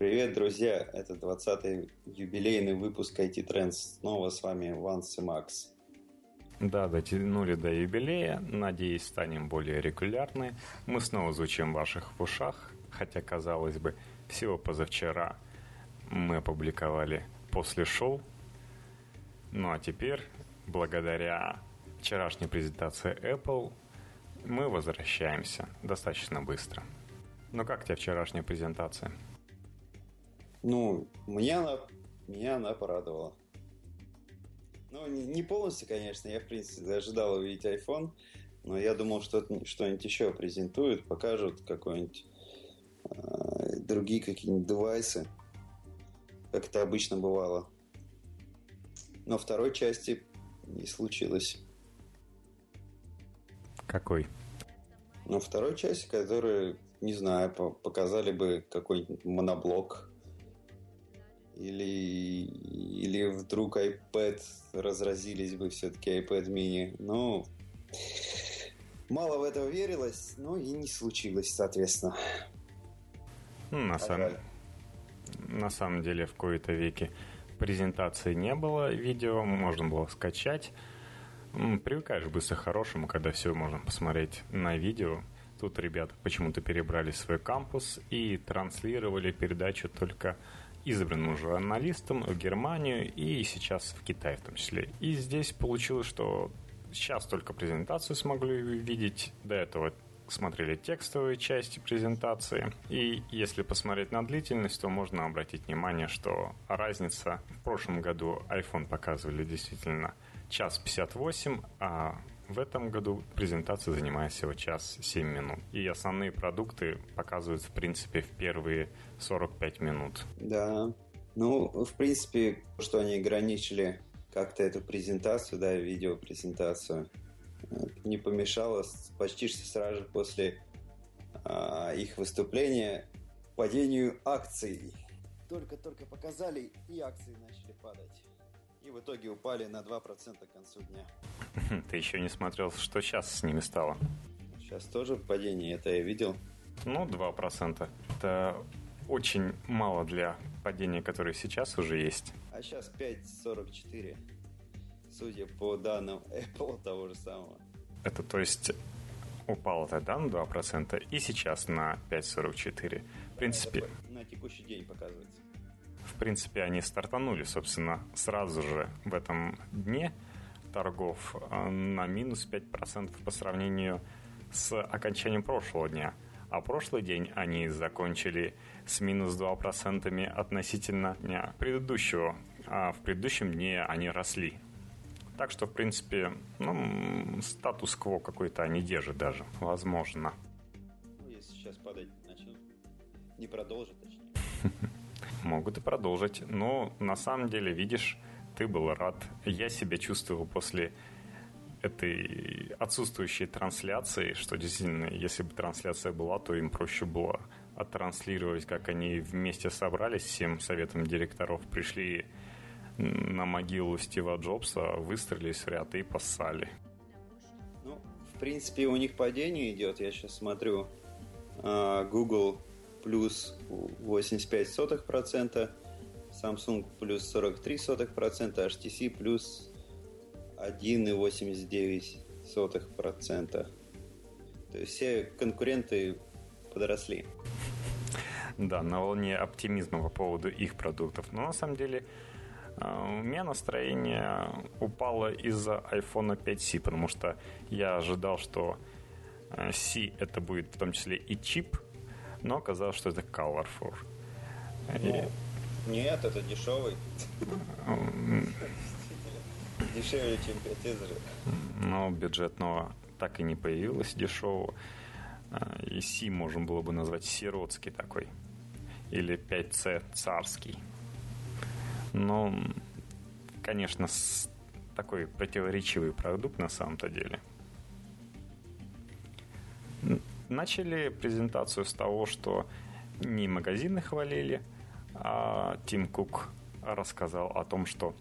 Привет, друзья! Это 20-й юбилейный выпуск IT Trends. Снова с вами Ванс и Макс. Да, дотянули до юбилея. Надеюсь, станем более регулярны. Мы снова звучим в ваших ушах. Хотя, казалось бы, всего позавчера мы опубликовали после шоу. Ну а теперь, благодаря вчерашней презентации Apple, мы возвращаемся достаточно быстро. Ну как тебе вчерашняя презентация? Ну, меня она, меня она порадовала. Ну, не полностью, конечно. Я, в принципе, ожидал увидеть iPhone. Но я думал, что что-нибудь еще презентуют, покажут какой-нибудь э, другие какие-нибудь девайсы, как это обычно бывало. Но второй части не случилось. Какой? Ну, второй части, который, не знаю, показали бы какой-нибудь моноблок или, или вдруг iPad разразились бы все-таки iPad mini. Ну, мало в это верилось, но и не случилось, соответственно. Ну, на, сам... на самом деле, в кои-то веке презентации не было видео, можно было скачать. Привыкаешь быстро к хорошему, когда все можно посмотреть на видео. Тут ребята почему-то перебрали свой кампус и транслировали передачу только избранным журналистом в Германию и сейчас в Китай в том числе. И здесь получилось, что сейчас только презентацию смогли видеть. До этого смотрели текстовые части презентации. И если посмотреть на длительность, то можно обратить внимание, что разница в прошлом году iPhone показывали действительно час 58, а в этом году презентация занимает всего час 7 минут. И основные продукты показывают, в принципе, в первые 45 минут. Да. Ну, в принципе, что они ограничили как-то эту презентацию, да, видеопрезентацию, не помешало почти что сразу же после а, их выступления падению акций. Только-только показали, и акции начали падать. И в итоге упали на 2% к концу дня. Ты еще не смотрел, что сейчас с ними стало? Сейчас тоже падение, это я видел. Ну, 2%. Это очень мало для падения, которое сейчас уже есть. А сейчас 5,44. Судя по данным Apple того же самого. Это то есть упало тогда на 2% и сейчас на 5,44. В принципе... На текущий день показывается принципе, они стартанули, собственно, сразу же в этом дне торгов э, на минус 5% по сравнению с окончанием прошлого дня. А прошлый день они закончили с минус 2% относительно дня предыдущего. А в предыдущем дне они росли. Так что, в принципе, ну, статус-кво какой-то они держат даже, возможно. Ну, если сейчас падать начнут, не продолжат, точнее. Могут и продолжить. Но на самом деле, видишь, ты был рад. Я себя чувствовал после этой отсутствующей трансляции, что действительно, если бы трансляция была, то им проще было оттранслировать, как они вместе собрались всем советом директоров, пришли на могилу Стива Джобса, выстрелились в ряд и поссали. Ну, в принципе, у них падение идет. Я сейчас смотрю. А, Google плюс 85%, Samsung плюс 43%, HTC плюс 1,89%. То есть все конкуренты подросли. Да, на волне оптимизма по поводу их продуктов. Но на самом деле э, у меня настроение упало из-за iPhone 5C, потому что я ожидал, что э, C это будет в том числе и чип, но оказалось, что это Colorful. И... Нет, это дешевый. Дешевле, чем 5 же. Но бюджетного так и не появилось дешевого. А, и Си можно было бы назвать сиротский такой. Или 5C царский. Но, конечно, такой противоречивый продукт на самом-то деле. Начали презентацию с того, что не магазины хвалили, а Тим Кук рассказал о том, что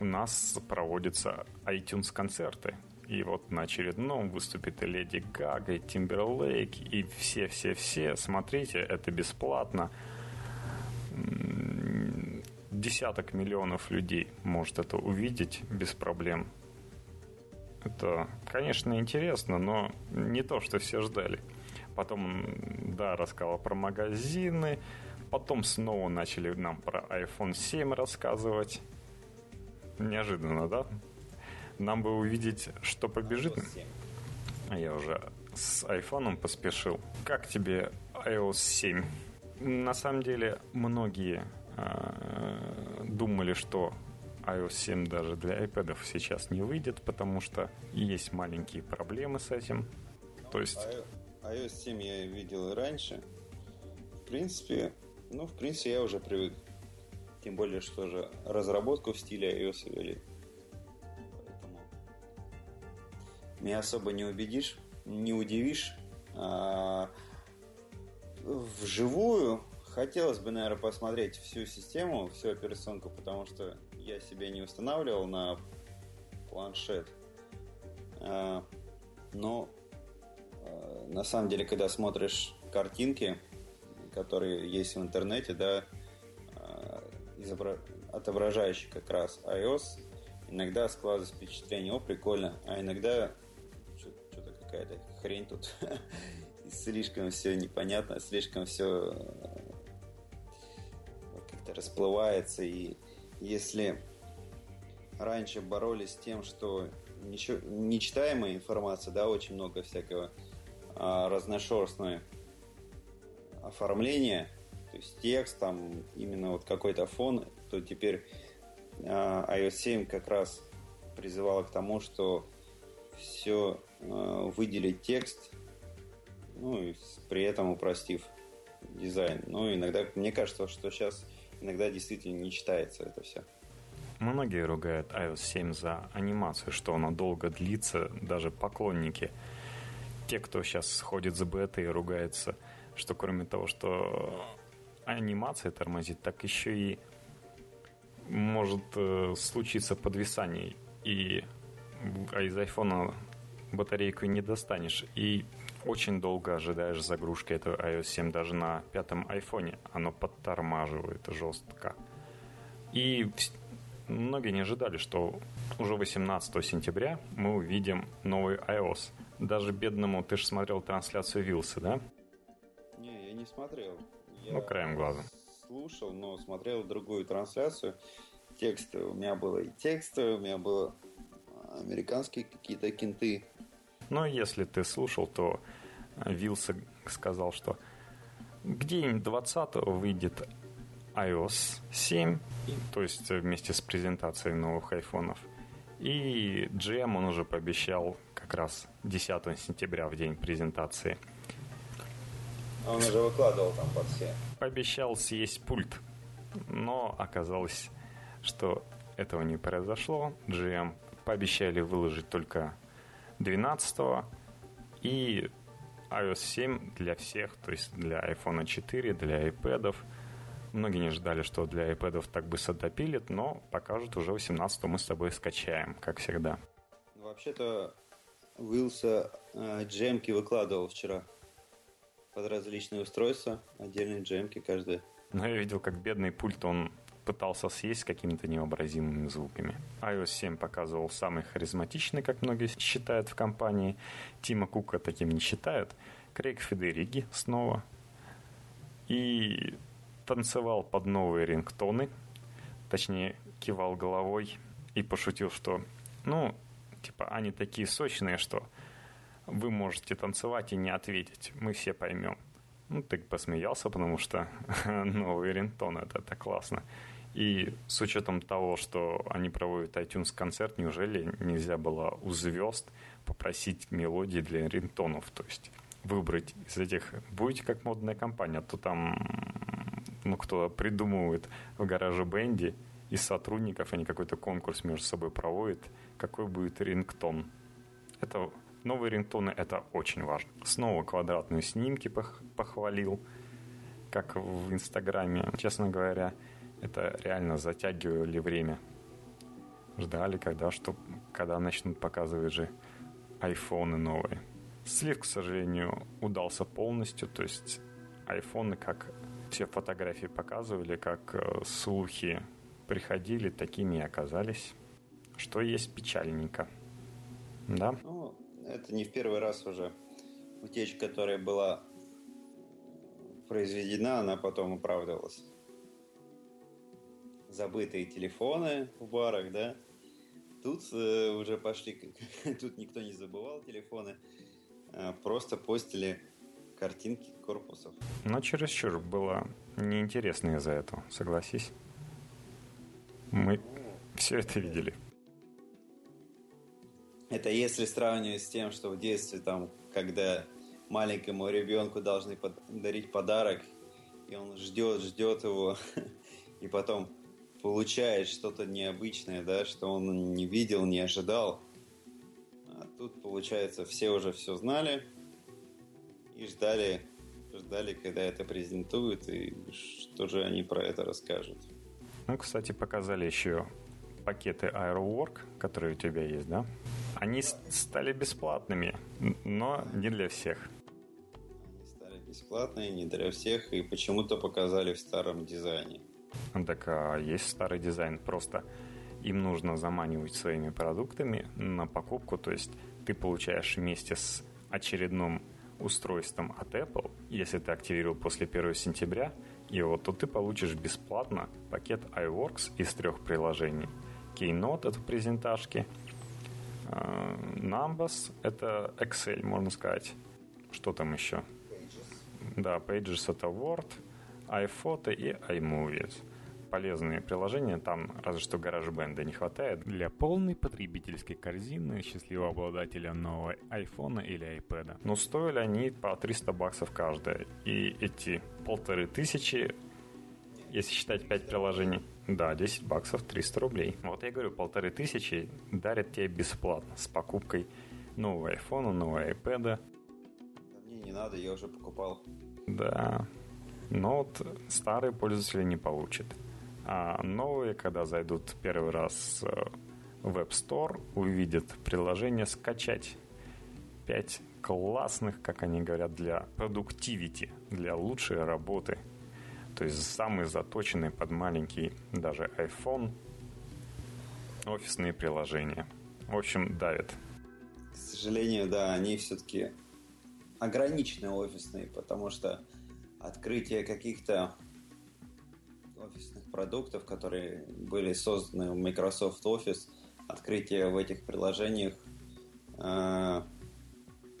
у нас проводятся iTunes-концерты. И вот на очередном выступит и Леди Гага, и Тимберлейк, и все-все-все. Смотрите, это бесплатно. десяток миллионов людей может это увидеть без проблем. Это, конечно, интересно, но не то, что все ждали. Потом, да, рассказал про магазины, потом снова начали нам про iPhone 7 рассказывать. Неожиданно, да? Нам бы увидеть, что побежит. Я уже с айфоном поспешил. Как тебе iOS 7? На самом деле, многие э, думали, что iOS 7 даже для iPad сейчас не выйдет, потому что есть маленькие проблемы с этим. То есть... iOS 7 я видел и раньше. В принципе, ну, в принципе, я уже привык. Тем более, что же разработку в стиле iOS ввели. Поэтому меня особо не убедишь, не удивишь. А, вживую хотелось бы, наверное, посмотреть всю систему, всю операционку, потому что я себе не устанавливал на планшет. А, но а, на самом деле, когда смотришь картинки, которые есть в интернете, да, а, отображающие как раз iOS, иногда складывается впечатление, о, прикольно, а иногда что-то какая-то хрень тут, слишком все непонятно, слишком все как-то расплывается, и если раньше боролись с тем, что ничего, нечитаемая информация, да, очень много всякого а, разношерстной оформления, то есть текст, там именно вот какой-то фон, то теперь а, iOS 7 как раз призывала к тому, что все а, выделить текст, ну и при этом упростив дизайн. Ну, иногда, мне кажется, что сейчас иногда действительно не читается это все. Многие ругают iOS 7 за анимацию, что она долго длится, даже поклонники. Те, кто сейчас ходит за бетой и ругается, что кроме того, что анимация тормозит, так еще и может э, случиться подвисание, и а из айфона батарейку не достанешь, и очень долго ожидаешь загрузки этого iOS 7 даже на пятом айфоне. Оно подтормаживает жестко. И многие не ожидали, что уже 18 сентября мы увидим новый iOS. Даже бедному, ты же смотрел трансляцию Вилса, да? Не, я не смотрел. Я ну, краем глаза. Слушал, но смотрел другую трансляцию. Тексты у меня было и тексты, у меня было американские какие-то кинты но если ты слушал, то Вилса сказал, что где-нибудь 20 выйдет iOS 7, то есть вместе с презентацией новых айфонов. И GM он уже пообещал как раз 10 сентября в день презентации. А он уже выкладывал там под все. Пообещал съесть пульт, но оказалось, что этого не произошло. GM пообещали выложить только 12 и iOS 7 для всех, то есть для iPhone 4, для iPad. Многие не ждали, что для iPad так быстро допилит, но покажут уже 18 мы с тобой скачаем, как всегда. Вообще-то Уилса э, джемки выкладывал вчера под различные устройства, отдельные джемки каждый. Но я видел, как бедный пульт он пытался съесть какими-то невообразимыми звуками. iOS 7 показывал самый харизматичный, как многие считают в компании. Тима Кука таким не считают. Крейг Федериги снова. И танцевал под новые рингтоны. Точнее, кивал головой и пошутил, что ну, типа, они такие сочные, что вы можете танцевать и не ответить. Мы все поймем. Ну, ты посмеялся, потому что новый рингтон, это, это классно. И с учетом того, что они проводят iTunes концерт, неужели нельзя было у звезд попросить мелодии для рингтонов? То есть выбрать из этих, будете как модная компания, а то там, ну, кто придумывает в гараже бенде из сотрудников, они какой-то конкурс между собой проводят, какой будет рингтон. Это новые рингтоны, это очень важно. Снова квадратные снимки похвалил, как в Инстаграме, честно говоря это реально затягивали время. Ждали, когда, что, когда начнут показывать же айфоны новые. Слив, к сожалению, удался полностью, то есть айфоны, как все фотографии показывали, как э, слухи приходили, такими и оказались. Что есть печальненько. Да? Ну, это не в первый раз уже. Утечка, которая была произведена, она потом оправдывалась. Забытые телефоны в барах, да? Тут э, уже пошли, тут никто не забывал телефоны, э, просто постили картинки корпусов. Но чересчур было неинтересно из-за этого, согласись. Мы все это видели. Это если сравнивать с тем, что в детстве, там, когда маленькому ребенку должны подарить подарок, и он ждет, ждет его, и потом получает что-то необычное, да, что он не видел, не ожидал. А тут, получается, все уже все знали и ждали, ждали, когда это презентуют, и что же они про это расскажут. Ну, кстати, показали еще пакеты AeroWork, которые у тебя есть, да? Они стали бесплатными, но не для всех. Они стали бесплатные, не для всех, и почему-то показали в старом дизайне. Так а есть старый дизайн, просто им нужно заманивать своими продуктами на покупку, то есть ты получаешь вместе с очередным устройством от Apple, если ты активировал после 1 сентября, его, то ты получишь бесплатно пакет iWorks из трех приложений. Keynote — это презентажки, а, Numbers — это Excel, можно сказать. Что там еще? Pages. Да, Pages — это Word, iPhoto и iMovies полезные приложения, там разве что GarageBand не хватает. Для полной потребительской корзины счастливого обладателя нового iPhone или iPad. Но стоили они по 300 баксов каждая. И эти полторы тысячи, если считать 5 приложений, да, 10 баксов, 300 рублей. Вот я говорю, полторы тысячи дарят тебе бесплатно с покупкой нового iPhone, нового iPad. Да мне не надо, я уже покупал. Да, но вот старые пользователи не получат. А новые, когда зайдут первый раз э, в App Store, увидят приложение «Скачать». Пять классных, как они говорят, для продуктивити, для лучшей работы. То есть самые заточенные под маленький даже iPhone офисные приложения. В общем, давят. К сожалению, да, они все-таки ограничены офисные, потому что открытие каких-то офисных продуктов, которые были созданы в Microsoft Office, открытие в этих приложениях э,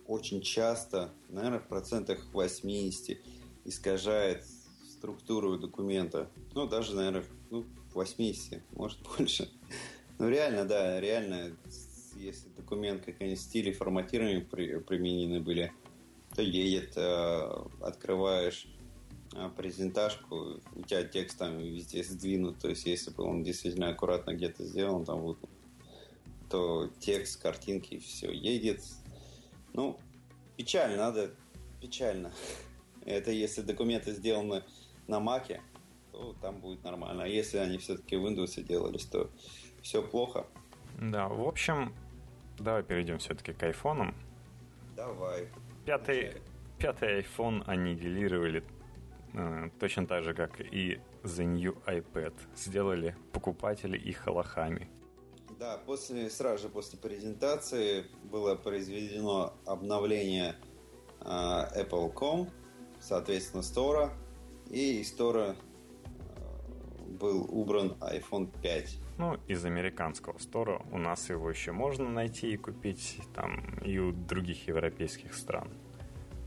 очень часто, наверное, в процентах 80 искажает структуру документа. Ну, даже, наверное, ну, 80, может больше. Ну, реально, да, реально, если документ какой-нибудь стиль и форматирование при, применены были, то едет, э, открываешь а, презентажку, у тебя текст там везде сдвинут, то есть если бы он действительно аккуратно где-то сделан, там вот, то текст, картинки, все едет. Ну, печально, надо, печально. Это если документы сделаны на Маке, то там будет нормально. А если они все-таки в Windows делались, то все плохо. Да, в общем, давай перейдем все-таки к айфонам. Давай. Пятый, пятый iPhone аннигилировали Э, точно так же, как и The New iPad, сделали покупатели их лохами. Да, после, сразу же после презентации было произведено обновление э, Apple.com, соответственно, Store, и из Store э, был убран iPhone 5. Ну, из американского стора у нас его еще можно найти и купить там и у других европейских стран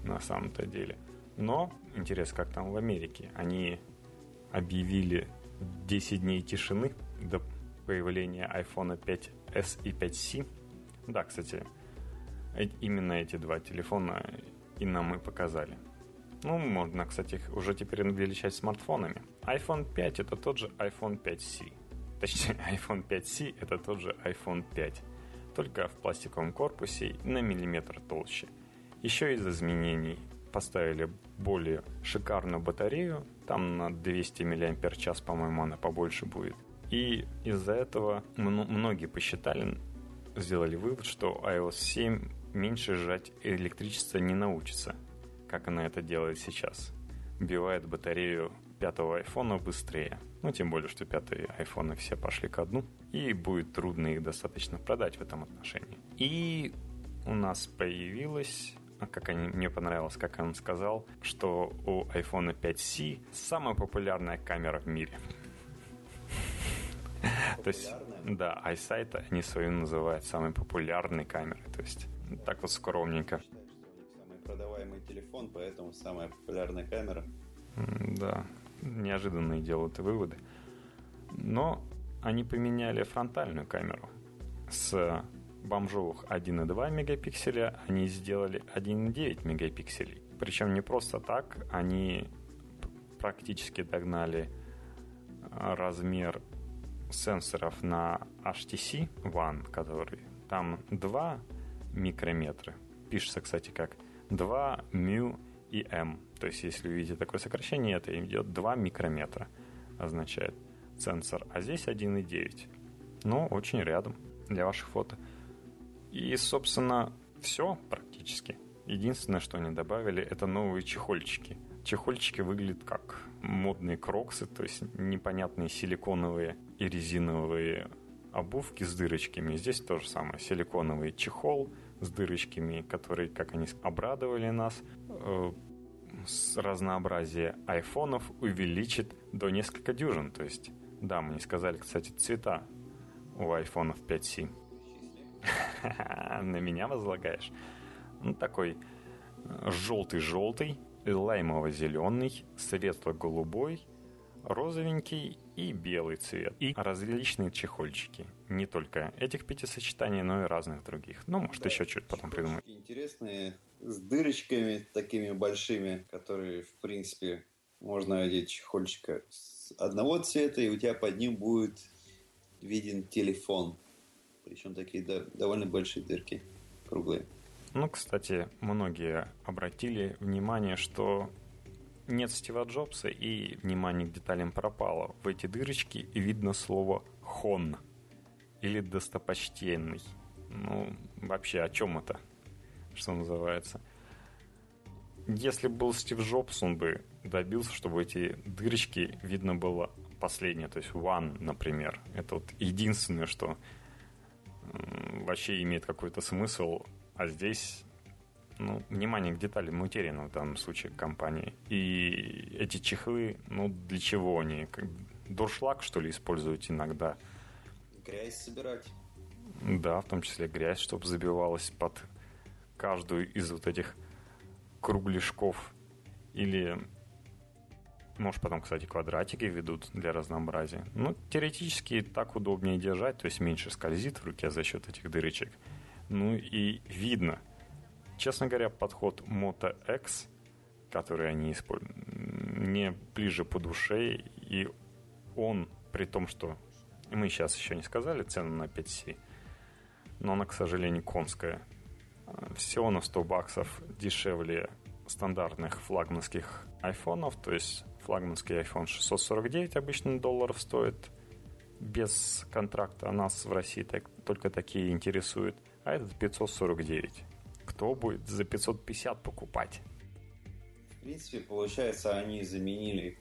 на самом-то деле. Но, интересно, как там в Америке, они объявили 10 дней тишины до появления iPhone 5s и 5c. Да, кстати, э, именно эти два телефона и нам и показали. Ну, можно, кстати, их уже теперь величать смартфонами. iPhone 5 это тот же iPhone 5c. Точнее, iPhone 5c это тот же iPhone 5. Только в пластиковом корпусе на миллиметр толще. Еще из изменений поставили более шикарную батарею, там на 200 мАч, по-моему, она побольше будет. И из-за этого многие посчитали, сделали вывод, что iOS 7 меньше сжать электричество не научится, как она это делает сейчас. Бивает батарею пятого айфона быстрее. Ну, тем более, что пятые айфоны все пошли ко дну, и будет трудно их достаточно продать в этом отношении. И у нас появилась а как они, мне понравилось, как он сказал, что у iPhone 5C самая популярная камера в мире. То есть, да, iSight они свою называют самой популярной камерой. То есть, так вот скромненько. Самый продаваемый телефон, поэтому самая популярная камера. Да, неожиданные делают выводы. Но они поменяли фронтальную камеру с бомжовых 1,2 мегапикселя они сделали 1,9 мегапикселей. Причем не просто так, они практически догнали а, размер сенсоров на HTC One, который там 2 микрометра. Пишется, кстати, как 2 μ и m. То есть, если вы видите такое сокращение, это идет 2 микрометра, означает сенсор. А здесь 1,9. Ну, очень рядом для ваших фото. И, собственно, все практически. Единственное, что они добавили, это новые чехольчики. Чехольчики выглядят как модные кроксы, то есть непонятные силиконовые и резиновые обувки с дырочками. Здесь то же самое. Силиконовый чехол с дырочками, которые, как они обрадовали нас, э, разнообразие айфонов увеличит до несколько дюжин. То есть, да, мы не сказали, кстати, цвета у айфонов 5C. На меня возлагаешь? Ну, такой э, желтый-желтый, лаймово-зеленый, светло-голубой, розовенький и белый цвет. И различные чехольчики. Не только этих пяти сочетаний, но и разных других. Ну, может, да, еще чуть потом придумать. Интересные, с дырочками такими большими, которые, в принципе, можно одеть чехольчика с одного цвета, и у тебя под ним будет виден телефон. Причем такие довольно большие дырки, круглые. Ну, кстати, многие обратили внимание, что нет Стива Джобса и внимание к деталям пропало. В эти дырочки видно слово «хон» или «достопочтенный». Ну, вообще, о чем это? Что называется? Если был Стив Джобс, он бы добился, чтобы эти дырочки видно было последнее, то есть one, например. Это вот единственное, что вообще имеет какой-то смысл, а здесь ну, внимание к деталям материала в данном случае компании. И эти чехлы, ну, для чего они? Как дуршлаг, что ли, используют иногда? Грязь собирать. Да, в том числе грязь, чтобы забивалась под каждую из вот этих кругляшков. Или может, потом, кстати, квадратики ведут для разнообразия. Ну, теоретически так удобнее держать, то есть меньше скользит в руке за счет этих дырочек. Ну и видно. Честно говоря, подход Moto X, который они используют, мне ближе по душе, и он, при том, что мы сейчас еще не сказали цену на 5C, но она, к сожалению, конская. Всего на 100 баксов дешевле стандартных флагманских айфонов, то есть флагманский iPhone 649 обычно долларов стоит без контракта, а нас в России так, только такие интересуют, а этот 549. Кто будет за 550 покупать? В принципе, получается, они заменили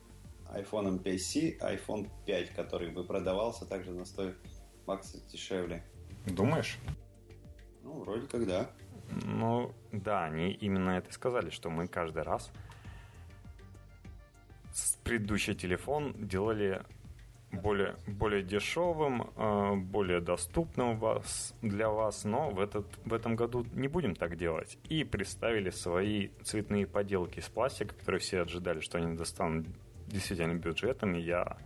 iPhone 5C, iPhone 5, который бы продавался также на 100 баксов дешевле. Думаешь? Ну, вроде как да. Ну, да, они именно это сказали, что мы каждый раз предыдущий телефон делали более, более дешевым, э, более доступным вас, для вас, но в, этот, в этом году не будем так делать. И представили свои цветные поделки из пластика, которые все ожидали, что они достанут действительно бюджетом. И я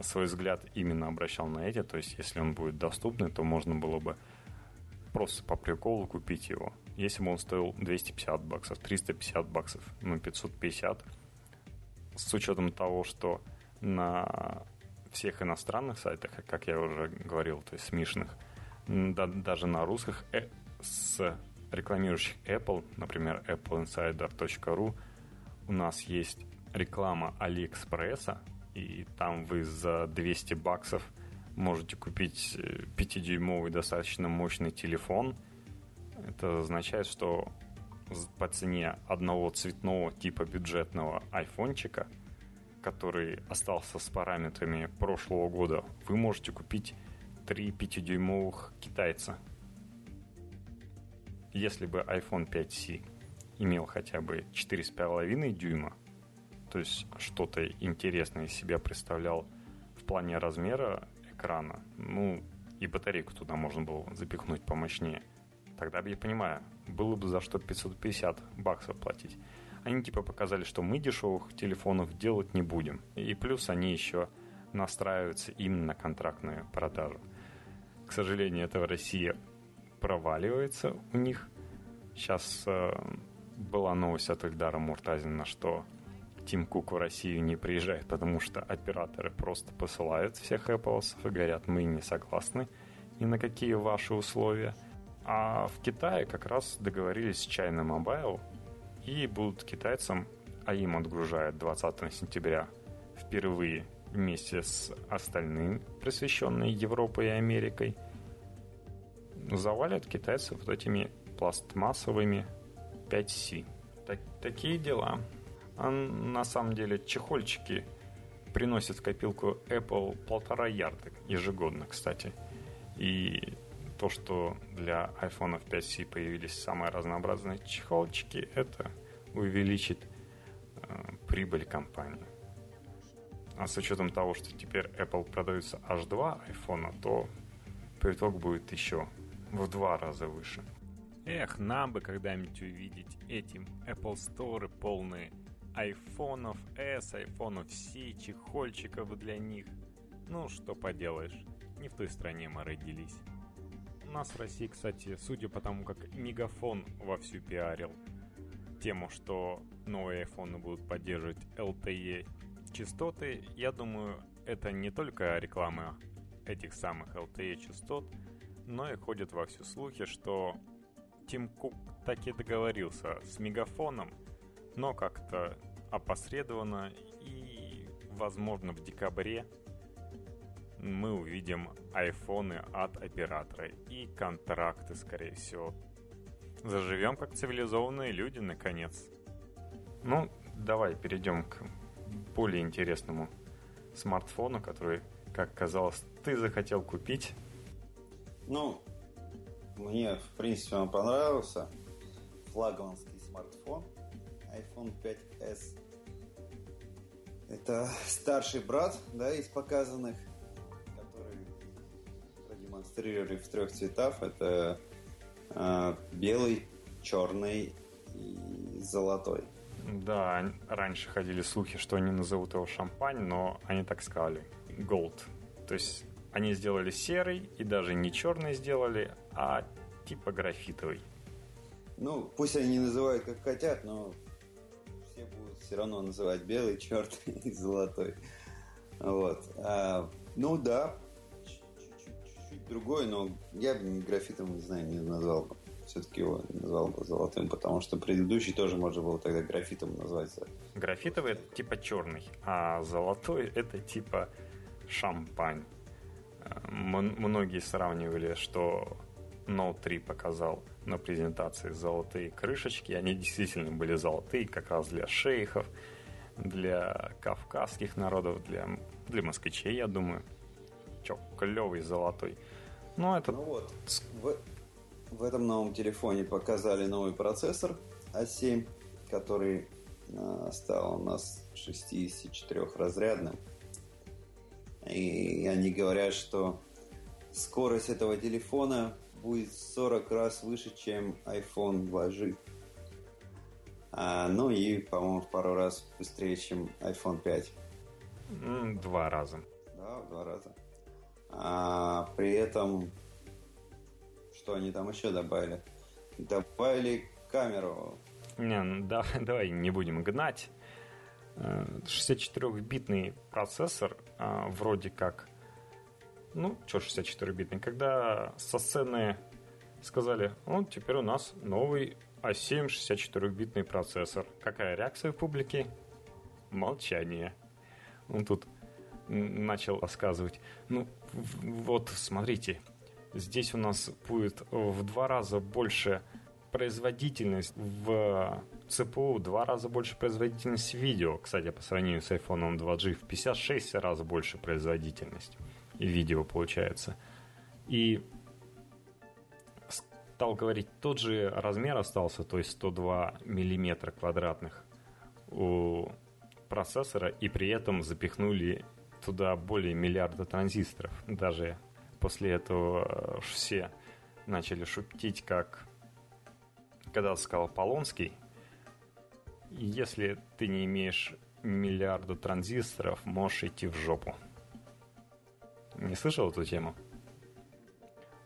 свой взгляд именно обращал на эти. То есть, если он будет доступный, то можно было бы просто по приколу купить его. Если бы он стоил 250 баксов, 350 баксов, ну 550, с учетом того, что на всех иностранных сайтах, как я уже говорил, то есть смешных, да, даже на русских э, с рекламирующих Apple, например, appleinsider.ru, у нас есть реклама Алиэкспресса, и там вы за 200 баксов можете купить 5-дюймовый э, достаточно мощный телефон. Это означает, что по цене одного цветного типа бюджетного айфончика который остался с параметрами прошлого года, вы можете купить 3 5-дюймовых китайца. Если бы iPhone 5C имел хотя бы 4,5 дюйма, то есть что-то интересное из себя представлял в плане размера экрана, ну и батарейку туда можно было запихнуть помощнее, тогда бы я понимаю, было бы за что 550 баксов платить. Они типа показали, что мы дешевых телефонов делать не будем. И плюс они еще настраиваются именно на контрактную продажу. К сожалению, это в России проваливается у них. Сейчас э, была новость от Эльдара Муртазина, что Тим Кук в Россию не приезжает, потому что операторы просто посылают всех Apple и говорят, мы не согласны ни на какие ваши условия. А в Китае как раз договорились с China Mobile и будут китайцам, а им отгружают 20 сентября впервые вместе с остальным, просвещенной Европой и Америкой, завалят китайцев вот этими пластмассовыми 5C. Так, такие дела. А на самом деле чехольчики приносят в копилку Apple полтора ярда ежегодно, кстати. И то, что для iPhone 5C появились самые разнообразные чехолчики, это увеличит э, прибыль компании. А с учетом того, что теперь Apple продаются аж два iPhone, то приток будет еще в два раза выше. Эх, нам бы когда-нибудь увидеть этим Apple Store полные айфонов S, айфонов C, чехольчиков для них. Ну, что поделаешь, не в той стране мы родились. У нас в России, кстати, судя по тому, как Мегафон вовсю пиарил тему, что новые айфоны будут поддерживать LTE частоты, я думаю, это не только реклама этих самых LTE частот, но и ходят вовсю слухи, что Тим Кук так и договорился с Мегафоном, но как-то опосредованно и, возможно, в декабре мы увидим айфоны от оператора и контракты, скорее всего. Заживем как цивилизованные люди, наконец. Ну, давай перейдем к более интересному смартфону, который, как казалось, ты захотел купить. Ну, мне, в принципе, он понравился. Флагманский смартфон iPhone 5s. Это старший брат, да, из показанных демонстрировали в трех цветах. Это э, белый, черный и золотой. Да, раньше ходили слухи, что они назовут его шампань, но они так сказали. Gold. То есть они сделали серый и даже не черный сделали, а типа графитовый. Ну, пусть они не называют как хотят, но все будут все равно называть белый, черный и золотой. Вот. А, ну да, другой, но я бы графитом, не знаю, не назвал бы. Все-таки его назвал бы золотым, потому что предыдущий тоже можно было тогда графитом назвать. Графитовый это типа черный, а золотой это типа шампань. М- многие сравнивали, что Note 3 показал на презентации золотые крышечки. Они действительно были золотые, как раз для шейхов, для кавказских народов, для, для москвичей, я думаю. Чё, клевый золотой. Ну, это... Ну вот, в, в этом новом телефоне показали новый процессор A7, который э, стал у нас 64-разрядным. И они говорят, что скорость этого телефона будет 40 раз выше, чем iPhone 2G. А, ну и, по-моему, в пару раз быстрее, чем iPhone 5. Два раза. Да, в два раза. А при этом, что они там еще добавили? Добавили камеру. Не, ну да, давай не будем гнать. 64-битный э, процессор а, вроде как... Ну, что 64-битный? Когда со сцены сказали, вот теперь у нас новый A7 64-битный процессор. Какая реакция в публике? Молчание. Он тут начал рассказывать. Ну, вот, смотрите, здесь у нас будет в два раза больше производительность в ЦПУ в два раза больше производительность видео, кстати, по сравнению с iPhone 2G, в 56 раз больше производительность видео получается. И стал говорить, тот же размер остался, то есть 102 миллиметра квадратных у процессора, и при этом запихнули туда более миллиарда транзисторов. Даже после этого все начали шутить, как когда сказал Полонский, если ты не имеешь миллиарда транзисторов, можешь идти в жопу. Не слышал эту тему?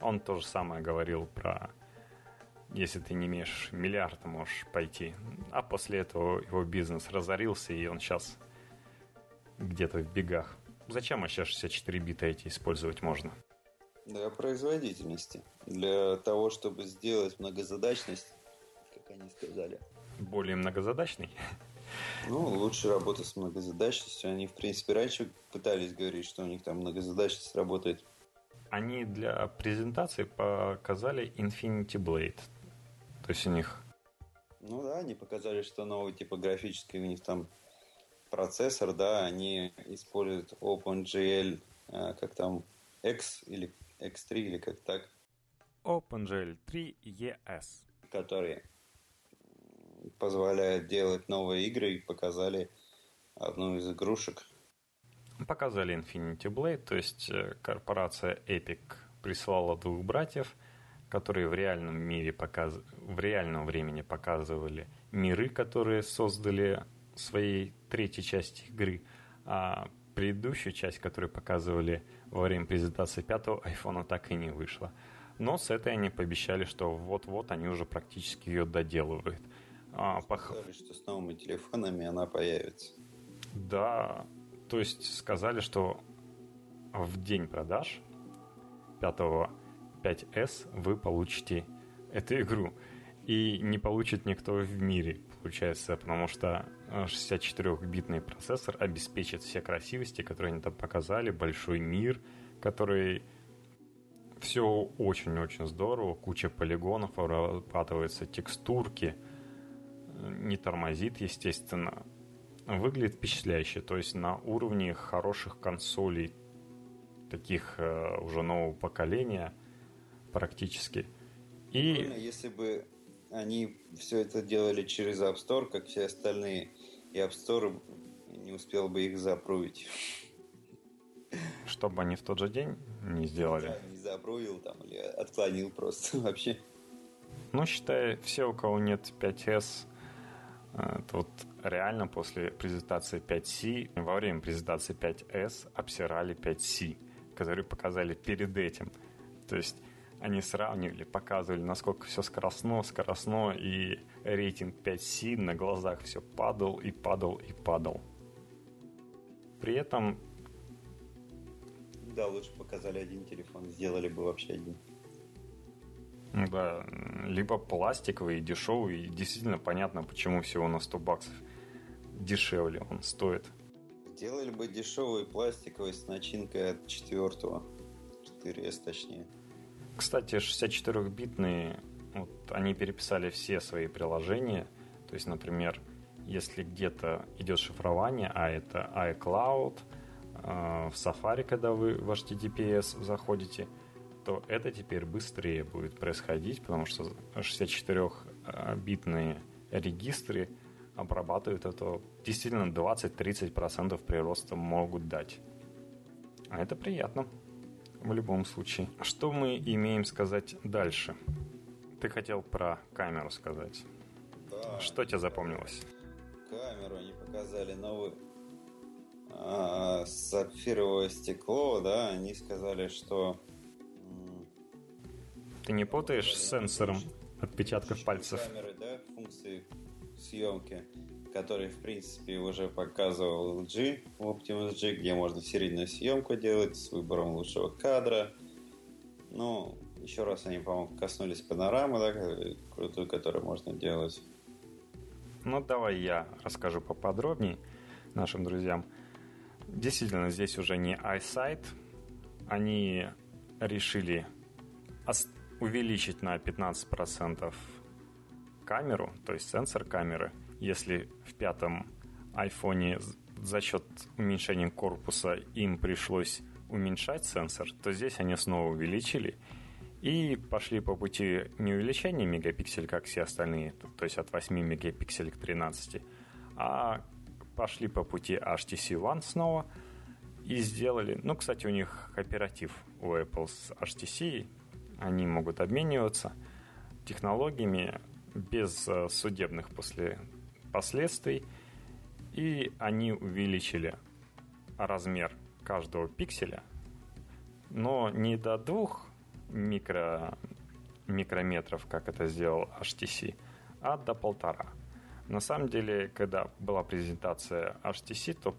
Он то же самое говорил про если ты не имеешь миллиарда, можешь пойти. А после этого его бизнес разорился, и он сейчас где-то в бегах. Зачем вообще 64 бита эти использовать можно? Для производительности. Для того, чтобы сделать многозадачность, как они сказали. Более многозадачный? Ну, лучше работа с многозадачностью. Они, в принципе, раньше пытались говорить, что у них там многозадачность работает. Они для презентации показали Infinity Blade. То есть у них... Ну да, они показали, что новый типографический у них там процессор, да, они используют OpenGL, э, как там, X или X3 или как так. OpenGL 3 ES. Который позволяет делать новые игры и показали одну из игрушек. Показали Infinity Blade, то есть э, корпорация Epic прислала двух братьев, которые в реальном мире показ... в реальном времени показывали миры, которые создали своей третьей части игры, а предыдущую часть, которую показывали во время презентации пятого айфона, так и не вышла. Но с этой они пообещали, что вот-вот они уже практически ее доделывают. А, сказали, что с новыми телефонами она появится. Да, то есть сказали, что в день продаж 5 5S вы получите эту игру. И не получит никто в мире, получается, потому что 64-битный процессор обеспечит все красивости, которые они там показали, большой мир, который все очень-очень здорово, куча полигонов, обрабатываются текстурки – не тормозит, естественно. Выглядит впечатляюще, то есть на уровне хороших консолей, таких э, уже нового поколения практически. И... Если бы они все это делали через App Store, как все остальные, и App Store не успел бы их запрувить. Чтобы они в тот же день не сделали. Не запрувил там или отклонил просто вообще. Ну, считай, все, у кого нет 5S, Э, вот реально после презентации 5C, во время презентации 5S обсирали 5C, которые показали перед этим. То есть они сравнивали, показывали, насколько все скоростно, скоростно, и рейтинг 5C на глазах все падал и падал и падал. При этом... Да, лучше показали один телефон, сделали бы вообще один. Да, либо пластиковый, дешевый, и действительно понятно, почему всего на 100 баксов дешевле он стоит. Сделали бы дешевый пластиковый с начинкой от 4 4S точнее. Кстати, 64-битные, вот, они переписали все свои приложения. То есть, например, если где-то идет шифрование, а это iCloud, э, в Safari, когда вы в HTTPS заходите – то это теперь быстрее будет происходить, потому что 64-битные регистры обрабатывают это действительно 20-30% прироста могут дать. А это приятно в любом случае. Что мы имеем сказать дальше? Ты хотел про камеру сказать. Да. Что тебе запомнилось? Камеру они показали новую а, сапфировое стекло, да, они сказали, что ты не путаешь с сенсором отпечатков пальцев? Камеры, да, функции съемки, которые, в принципе, уже показывал LG, Optimus G, где можно серийную съемку делать с выбором лучшего кадра. Ну, еще раз они, по-моему, коснулись панорамы, да, крутую, которую можно делать. Ну, давай я расскажу поподробнее нашим друзьям. Действительно, здесь уже не iSight. Они решили увеличить на 15% камеру, то есть сенсор камеры. Если в пятом айфоне за счет уменьшения корпуса им пришлось уменьшать сенсор, то здесь они снова увеличили и пошли по пути не увеличения мегапиксель, как все остальные, то есть от 8 мегапикселей к 13, а пошли по пути HTC One снова и сделали... Ну, кстати, у них кооператив у Apple с HTC, они могут обмениваться технологиями без э, судебных после последствий, и они увеличили размер каждого пикселя, но не до двух микро, микрометров, как это сделал HTC, а до полтора. На самом деле, когда была презентация HTC, то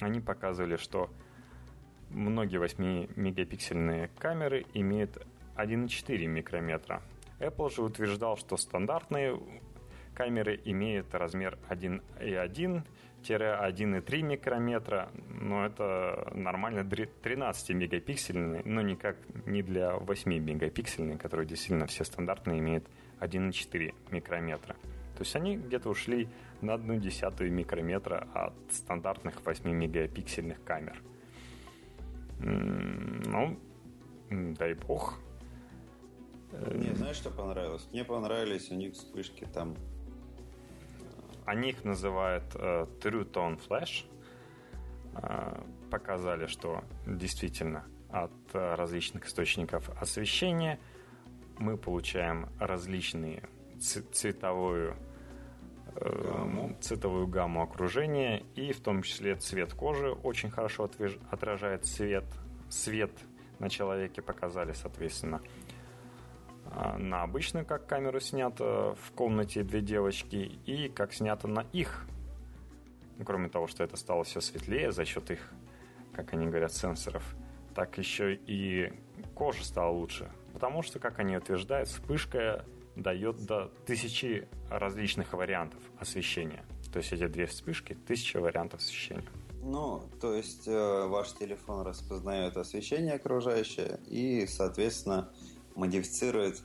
они показывали, что многие 8-мегапиксельные камеры имеют 1,4 микрометра. Apple же утверждал, что стандартные камеры имеют размер 1,1-1,3 микрометра, но это нормально 13-мегапиксельные, но никак не для 8-мегапиксельные, которые действительно все стандартные имеют 1,4 микрометра. То есть они где-то ушли на одну десятую микрометра от стандартных 8-мегапиксельных камер. Ну, дай бог. Не, знаешь, что понравилось? Мне понравились у них вспышки там. Они их называют uh, True Tone Flash. Uh, показали, что действительно от uh, различных источников освещения мы получаем различные цветовую. Цветовую гамму окружения и в том числе цвет кожи. Очень хорошо отражает цвет свет на человеке показали соответственно а, на обычную как камеру снято в комнате две девочки и как снято на их. Ну, кроме того что это стало все светлее за счет их как они говорят сенсоров так еще и кожа стала лучше. Потому что как они утверждают вспышка дает до тысячи различных вариантов освещения. То есть эти две вспышки, тысяча вариантов освещения. Ну, то есть э, ваш телефон распознает освещение окружающее и, соответственно, модифицирует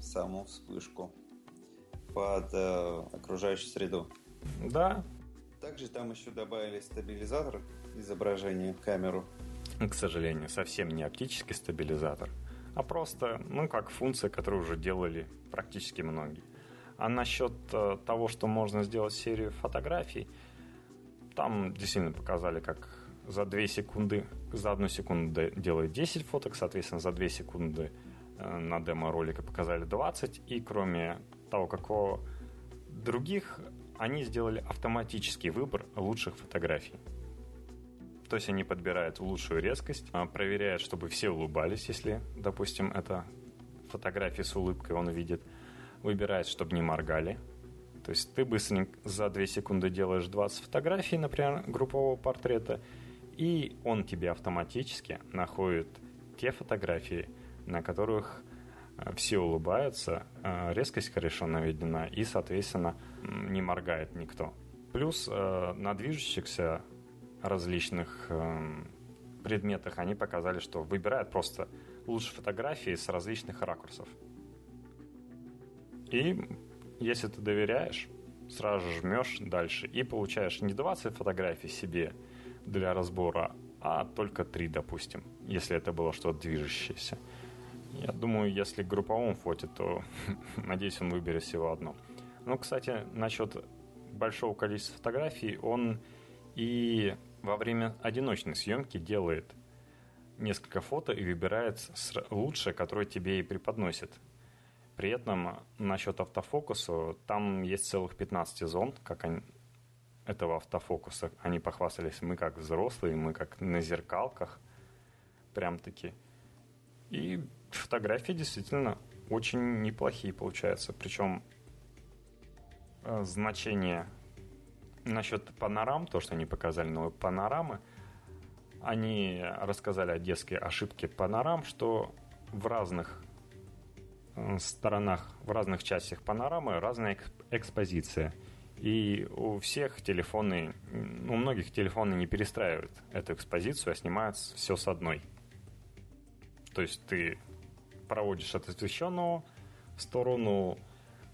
саму вспышку под э, окружающую среду. Да. Также там еще добавили стабилизатор изображения в камеру. К сожалению, совсем не оптический стабилизатор – а просто, ну, как функция, которую уже делали практически многие. А насчет э, того, что можно сделать серию фотографий, там действительно показали, как за 2 секунды, за одну секунду делают 10 фоток, соответственно, за 2 секунды э, на демо-ролике показали 20, и кроме того, какого других, они сделали автоматический выбор лучших фотографий. То есть они подбирают лучшую резкость, а, проверяют, чтобы все улыбались, если, допустим, это фотографии с улыбкой он видит. Выбирает, чтобы не моргали. То есть ты быстренько за 2 секунды делаешь 20 фотографий, например, группового портрета, и он тебе автоматически находит те фотографии, на которых а, все улыбаются, а, резкость хорошо наведена и, соответственно, не моргает никто. Плюс на движущихся различных э, предметах, они показали, что выбирают просто лучшие фотографии с различных ракурсов. И если ты доверяешь, сразу жмешь дальше и получаешь не 20 фотографий себе для разбора, а только 3, допустим, если это было что-то движущееся. Я думаю, если групповом фото, то, надеюсь, он выберет всего одно. Ну, кстати, насчет большого количества фотографий, он и во время одиночной съемки делает несколько фото и выбирает лучшее, которое тебе и преподносит. При этом насчет автофокуса, там есть целых 15 зон, как они, этого автофокуса. Они похвастались, мы как взрослые, мы как на зеркалках, прям таки. И фотографии действительно очень неплохие получаются. Причем э, значение Насчет панорам, то, что они показали новые панорамы, они рассказали о детской ошибке панорам, что в разных сторонах, в разных частях панорамы разная экспозиция. И у всех телефоны, у многих телефоны не перестраивают эту экспозицию, а снимают все с одной. То есть ты проводишь от освещенного в сторону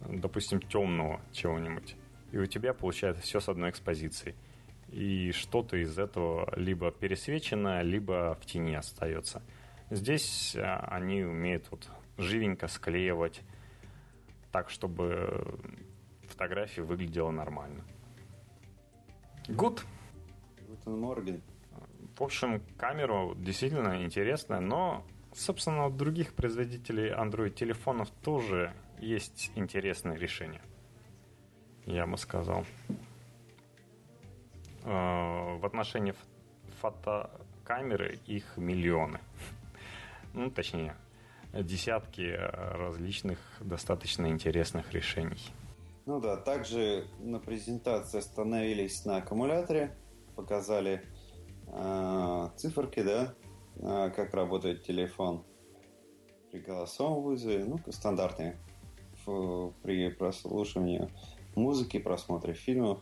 допустим, темного чего-нибудь, и у тебя получается все с одной экспозицией. И что-то из этого либо пересвечено, либо в тени остается. Здесь а, они умеют вот живенько склеивать так, чтобы фотография выглядела нормально. Good. Гутен Морген. В общем, камера действительно интересная, но, собственно, у других производителей Android-телефонов тоже есть интересные решения. Я бы сказал. Э, в отношении фотокамеры их миллионы. Ну, точнее, десятки различных достаточно интересных решений. Ну да, также на презентации остановились на аккумуляторе, показали э, циферки, да, э, как работает телефон при голосовом вызове, ну, стандартные при прослушивании музыки, просмотре фильмов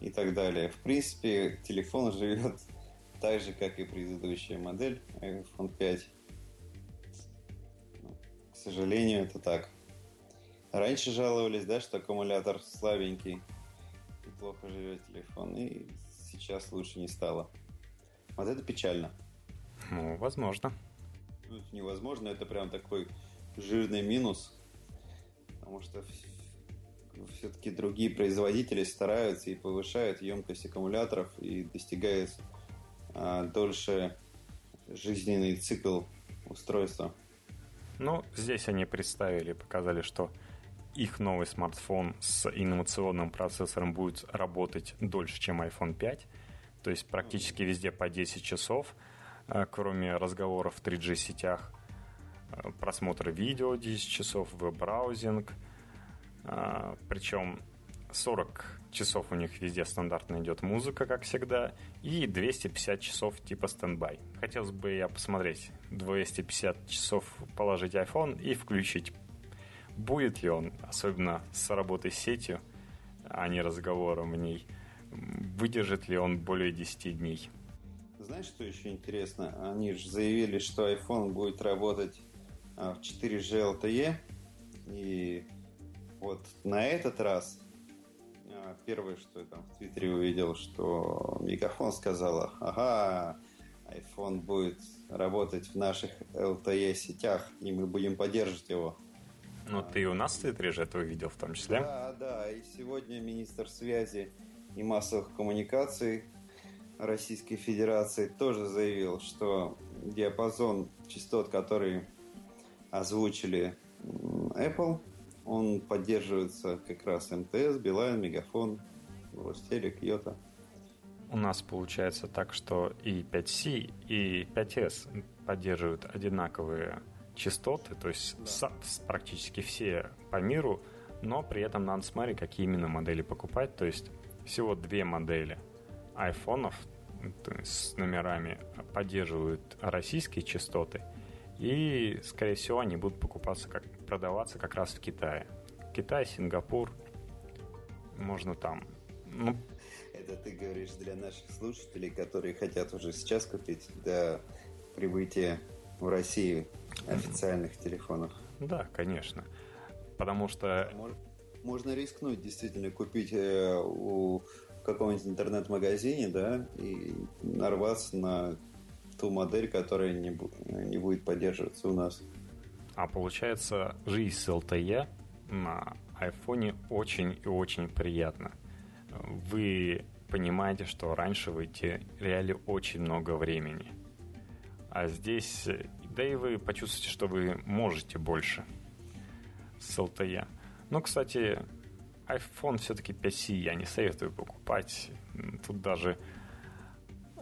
и так далее. В принципе, телефон живет так же, как и предыдущая модель iPhone 5. К сожалению, это так. Раньше жаловались, да, что аккумулятор слабенький и плохо живет телефон, и сейчас лучше не стало. Вот это печально. Ну, возможно. Ну, это невозможно, это прям такой жирный минус, потому что все-таки другие производители стараются и повышают емкость аккумуляторов и достигают а, дольше жизненный цикл устройства. Ну, здесь они представили, показали, что их новый смартфон с инновационным процессором будет работать дольше, чем iPhone 5. То есть практически везде по 10 часов, э, кроме разговоров в 3G сетях, э, просмотр видео 10 часов, веб-браузинг. Э, Причем 40 часов у них везде стандартно идет музыка, как всегда, и 250 часов типа стендбай. Хотелось бы я посмотреть 250 часов положить iPhone и включить будет ли он, особенно с работой с сетью, а не разговором в ней, выдержит ли он более 10 дней. Знаешь, что еще интересно? Они же заявили, что iPhone будет работать а, в 4G LTE. И вот на этот раз а, первое, что я там в Твиттере увидел, что Мегафон сказала, ага, iPhone будет работать в наших LTE сетях, и мы будем поддерживать его. Ну, ты и у нас в Твиттере же это увидел в том числе. Да, да. И сегодня министр связи и массовых коммуникаций Российской Федерации тоже заявил, что диапазон частот, который озвучили Apple, он поддерживается как раз МТС, Билайн, Мегафон, Ростелек, Йота. У нас получается так, что и 5C, и 5S поддерживают одинаковые частоты, то есть да. с, практически все по миру, но при этом надо смотреть, какие именно модели покупать. То есть всего две модели айфонов с номерами поддерживают российские частоты, и, скорее всего, они будут покупаться, как, продаваться как раз в Китае. Китай, Сингапур, можно там. Ну, Это ты говоришь для наших слушателей, которые хотят уже сейчас купить до прибытия в России официальных телефонов. Да, конечно. Потому что... Можно рискнуть действительно купить э, у каком-нибудь интернет-магазине, да, и нарваться на ту модель, которая не, не будет поддерживаться у нас. А получается, жизнь с LTE на айфоне очень и очень приятна. Вы понимаете, что раньше вы теряли очень много времени. А здесь да и вы почувствуете, что вы можете больше с LTE. Но, кстати, iPhone все-таки 5C я не советую покупать. Тут даже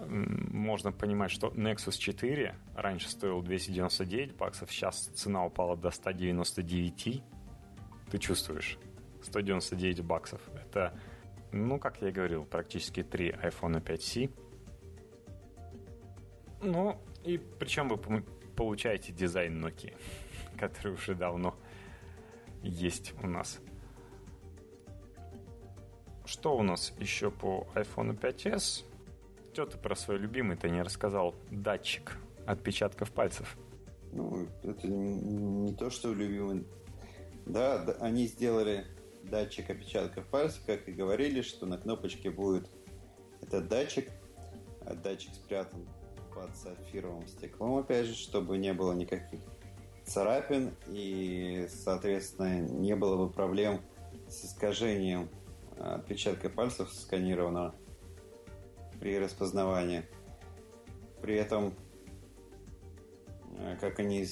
можно понимать, что Nexus 4 раньше стоил 299 баксов, сейчас цена упала до 199. Ты чувствуешь? 199 баксов. Это, ну, как я и говорил, практически 3 iPhone 5C. Ну, и причем вы получаете дизайн Nokia, который уже давно есть у нас. Что у нас еще по iPhone 5s? Что ты про свой любимый-то не рассказал? Датчик отпечатков пальцев. Ну, это не, то, что любимый. Да, да, они сделали датчик отпечатков пальцев, как и говорили, что на кнопочке будет этот датчик. А датчик спрятан под сапфировым стеклом, опять же, чтобы не было никаких царапин и, соответственно, не было бы проблем с искажением отпечатка пальцев сканированного при распознавании. При этом, э, как они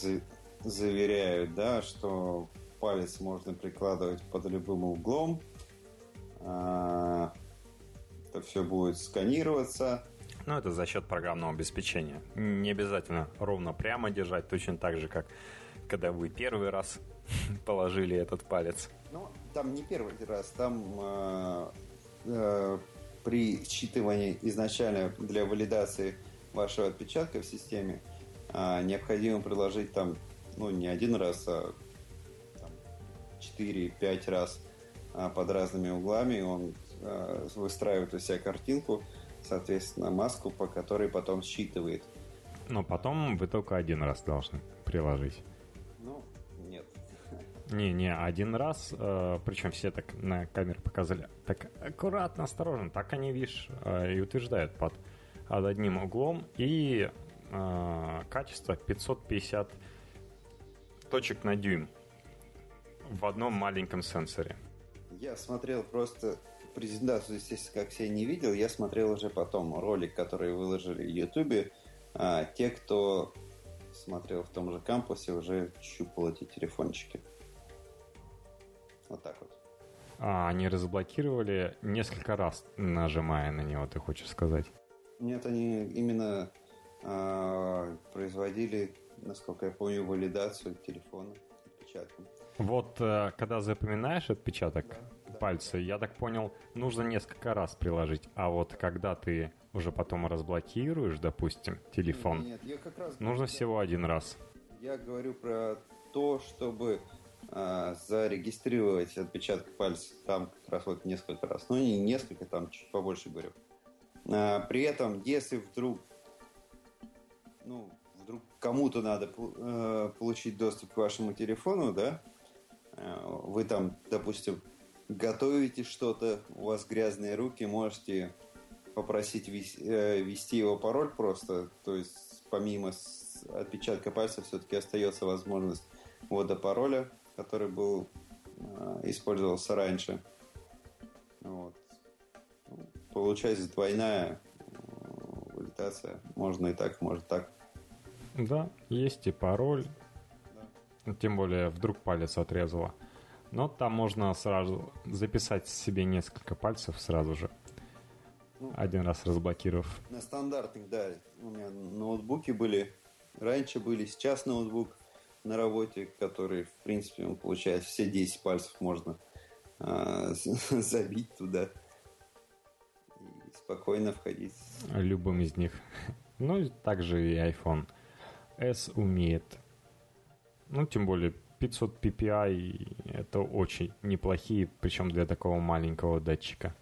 заверяют, да, что палец можно прикладывать под любым углом, а, это все будет сканироваться. Ну, это за счет программного обеспечения. Не обязательно ровно прямо держать, точно так же, как когда вы первый раз положили этот палец. Ну, там не первый раз, там э, э, при считывании изначально для валидации вашего отпечатка в системе э, необходимо приложить там, ну, не один раз, а 4-5 раз э, под разными углами. Он э, выстраивает у себя картинку, соответственно, маску, по которой потом считывает. Но потом вы только один раз должны приложить. Не, не, один раз, э, причем все так на камере показали, так аккуратно, осторожно, так они, видишь, э, и утверждают под, под одним углом, и э, качество 550 точек на дюйм в одном маленьком сенсоре. Я смотрел просто презентацию, естественно, как все не видел, я смотрел уже потом ролик, который выложили в Ютубе. А, те, кто смотрел в том же кампусе, уже щупал эти телефончики. Вот так вот. А они разблокировали несколько раз, нажимая на него, ты хочешь сказать? Нет, они именно э, производили, насколько я помню, валидацию телефона отпечатком. Вот э, когда запоминаешь отпечаток да, пальца, да. я так понял, нужно несколько раз приложить. А вот когда ты уже потом разблокируешь, допустим, телефон, нет, нет, я как раз нужно всего один раз. Я говорю про то, чтобы зарегистрировать отпечаток пальца там как раз вот несколько раз. Ну, не несколько, там чуть побольше говорю. А, при этом, если вдруг, ну, вдруг кому-то надо э, получить доступ к вашему телефону, да, э, вы там, допустим, готовите что-то, у вас грязные руки, можете попросить э, ввести его пароль просто, то есть помимо отпечатка пальца все-таки остается возможность ввода пароля, который был э, использовался раньше. Вот. Получается двойная э, валидация. Можно и так, может так. Да, есть и пароль. Да. Тем более вдруг палец отрезало. Но там можно сразу записать себе несколько пальцев сразу же. Ну, Один раз разблокировав. На стандартных, да. У меня ноутбуки были. Раньше были, сейчас ноутбук на работе, который, в принципе, он получает все 10 пальцев можно э, забить туда и спокойно входить. Любым из них. Ну, также и iPhone S умеет. Ну, тем более 500 ppi это очень неплохие, причем для такого маленького датчика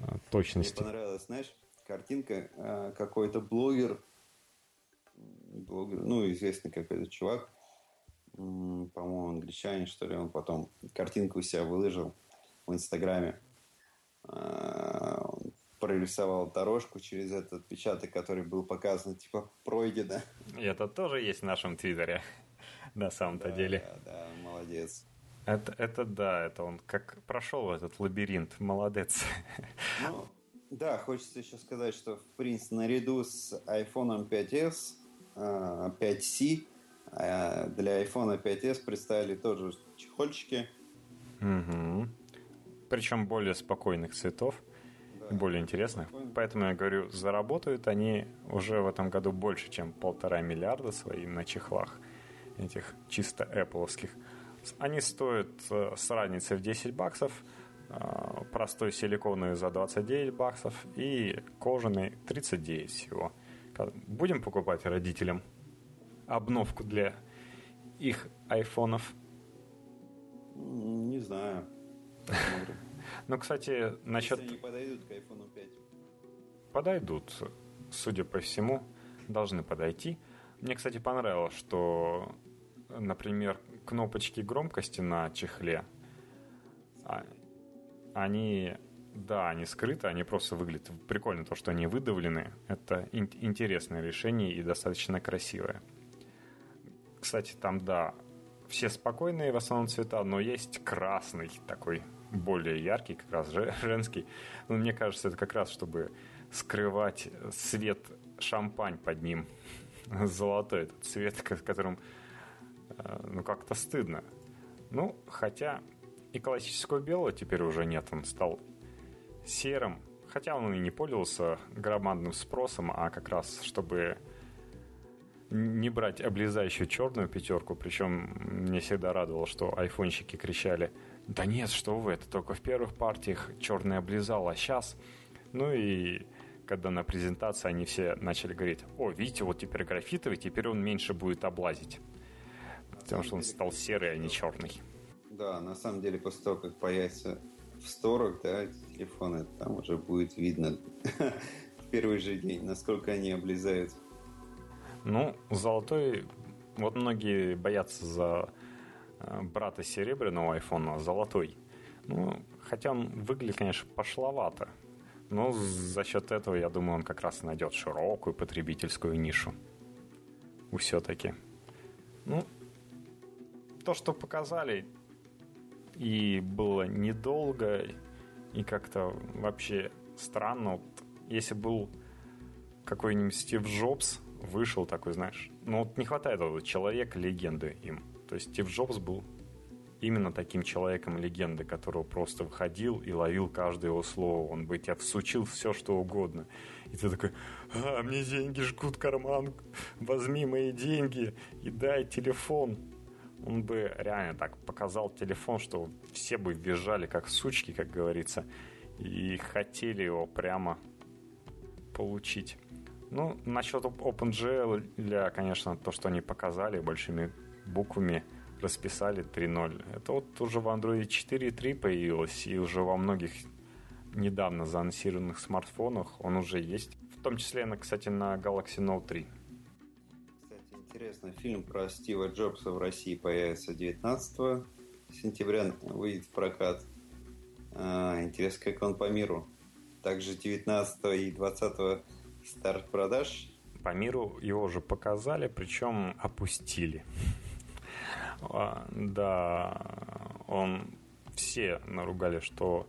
а, точности. Мне понравилось, знаешь, картинка, а, какой-то блогер, блогер, ну, известный какой-то чувак, по-моему, англичанин, что ли, он потом картинку у себя выложил в Инстаграме. А, он прорисовал дорожку через этот отпечаток, который был показан, типа, пройдено. И это тоже есть в нашем Твиттере, на самом-то да, деле. Да, да, молодец. Это, это да, это он как прошел этот лабиринт, молодец. Ну, да, хочется еще сказать, что, в принципе, наряду с iPhone 5s, 5C, а для iPhone 5s представили тоже чехольчики. Угу. Причем более спокойных цветов, да, более интересных. Спокойно. Поэтому я говорю, заработают они уже в этом году больше, чем полтора миллиарда свои на чехлах этих чисто Apple'овских. Они стоят э, с разницей в 10 баксов, э, простой силиконовый за 29 баксов и кожаный 39 всего. Будем покупать родителям обновку для их айфонов? Не знаю. Ну, кстати, насчет... Если они подойдут к iPhone 5. Подойдут, судя по всему, должны подойти. Мне, кстати, понравилось, что, например, кнопочки громкости на чехле, а, они, да, они скрыты, они просто выглядят прикольно, то, что они выдавлены. Это ин- интересное решение и достаточно красивое. Кстати, там, да, все спокойные в основном цвета, но есть красный такой, более яркий, как раз женский. Но мне кажется, это как раз, чтобы скрывать свет шампань под ним. Золотой этот цвет, которым э, ну как-то стыдно. Ну, хотя и классического белого теперь уже нет, он стал серым, хотя он и не пользовался громадным спросом, а как раз чтобы не брать облезающую черную пятерку, причем мне всегда радовало, что айфонщики кричали, да нет, что вы, это только в первых партиях черный облизал, а сейчас... Ну и когда на презентации они все начали говорить, о, видите, вот теперь графитовый, теперь он меньше будет облазить. Потому что он стал серый, а не черный. Да, на самом деле, после того, как появится в сторах, да, телефоны, там уже будет видно в первый же день, насколько они облезают. Ну, золотой... Вот многие боятся за э, брата серебряного айфона, золотой. Ну, хотя он выглядит, конечно, пошловато. Но за счет этого, я думаю, он как раз найдет широкую потребительскую нишу. Все-таки. Ну, то, что показали, и было недолго, и как-то вообще странно. Вот, если был какой-нибудь Стив Джобс, вышел такой, знаешь, ну вот не хватает этого человека-легенды им. То есть Стив Джобс был именно таким человеком легенды, которого просто выходил и ловил каждое его слово. Он бы тебя всучил все, что угодно. И ты такой, а, мне деньги жгут карман, возьми мои деньги и дай телефон. Он бы реально так показал телефон, что все бы визжали как сучки, как говорится, и хотели его прямо получить. Ну, насчет OpenGL, для, конечно, то, что они показали большими буквами, расписали 3.0. Это вот уже в Android 4.3 появилось, и уже во многих недавно заанонсированных смартфонах он уже есть. В том числе, кстати, на Galaxy Note 3. Кстати, интересно, фильм про Стива Джобса в России появится 19 сентября, выйдет в прокат. А, интересно, как он по миру. Также 19 и 20 Старт продаж? По миру его уже показали, причем опустили. А, да, он все наругали, что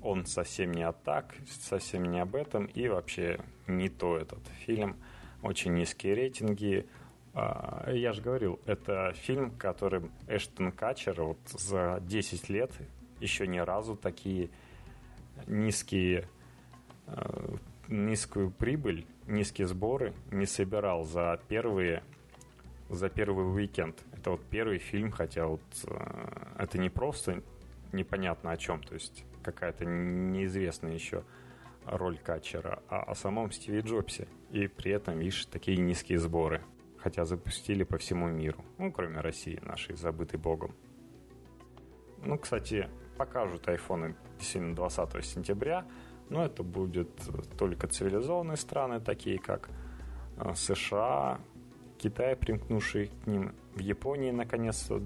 он совсем не о так, совсем не об этом, и вообще не то этот фильм. Очень низкие рейтинги. А, я же говорил, это фильм, которым Эштон Качер вот за 10 лет еще ни разу такие низкие а, низкую прибыль, низкие сборы не собирал за первые за первый уикенд. Это вот первый фильм, хотя вот э, это не просто непонятно о чем, то есть какая-то неизвестная еще роль Катчера, а о самом Стиве Джобсе. И при этом, видишь, такие низкие сборы. Хотя запустили по всему миру. Ну, кроме России, нашей, забытой богом. Ну, кстати, покажут айфоны действительно 20 сентября но это будет только цивилизованные страны, такие как э, США, Китай, примкнувший к ним. В Японии, наконец-то,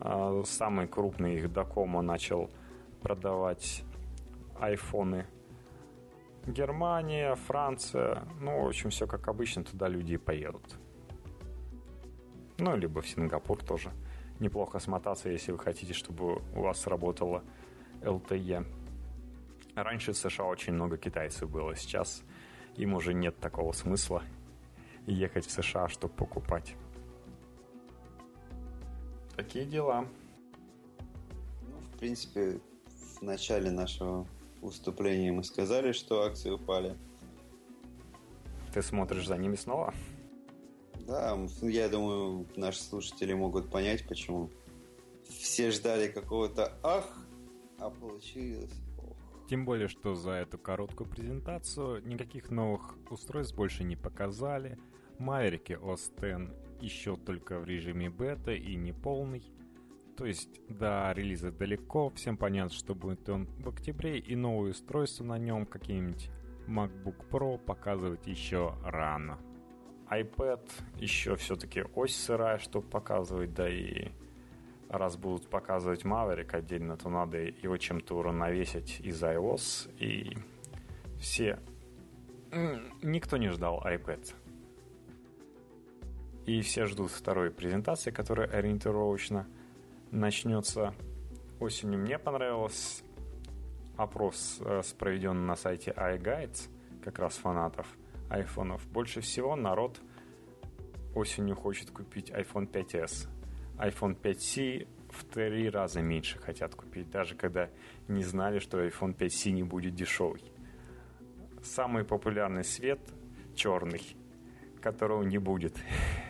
э, самый крупный их Докомо начал продавать айфоны. Германия, Франция, ну, в общем, все как обычно, туда люди и поедут. Ну, либо в Сингапур тоже. Неплохо смотаться, если вы хотите, чтобы у вас работало LTE. Раньше в США очень много китайцев было, сейчас им уже нет такого смысла ехать в США, чтобы покупать. Такие дела. Ну, в принципе, в начале нашего выступления мы сказали, что акции упали. Ты смотришь за ними снова? Да, я думаю, наши слушатели могут понять, почему. Все ждали какого-то ах, а получилось тем более, что за эту короткую презентацию никаких новых устройств больше не показали. Maverick OS X еще только в режиме бета и не полный. То есть до релиза далеко, всем понятно, что будет он в октябре, и новые устройства на нем, какие-нибудь MacBook Pro, показывать еще рано. iPad еще все-таки ось сырая, чтобы показывать, да и раз будут показывать Maverick отдельно, то надо его чем-то уравновесить из iOS. И все... Никто не ждал iPad. И все ждут второй презентации, которая ориентировочно начнется осенью. Мне понравилось опрос, э, проведенный на сайте iGuides, как раз фанатов айфонов. Больше всего народ осенью хочет купить iPhone 5s iPhone 5C в три раза меньше хотят купить, даже когда не знали, что iPhone 5C не будет дешевый. Самый популярный цвет черный, которого не будет.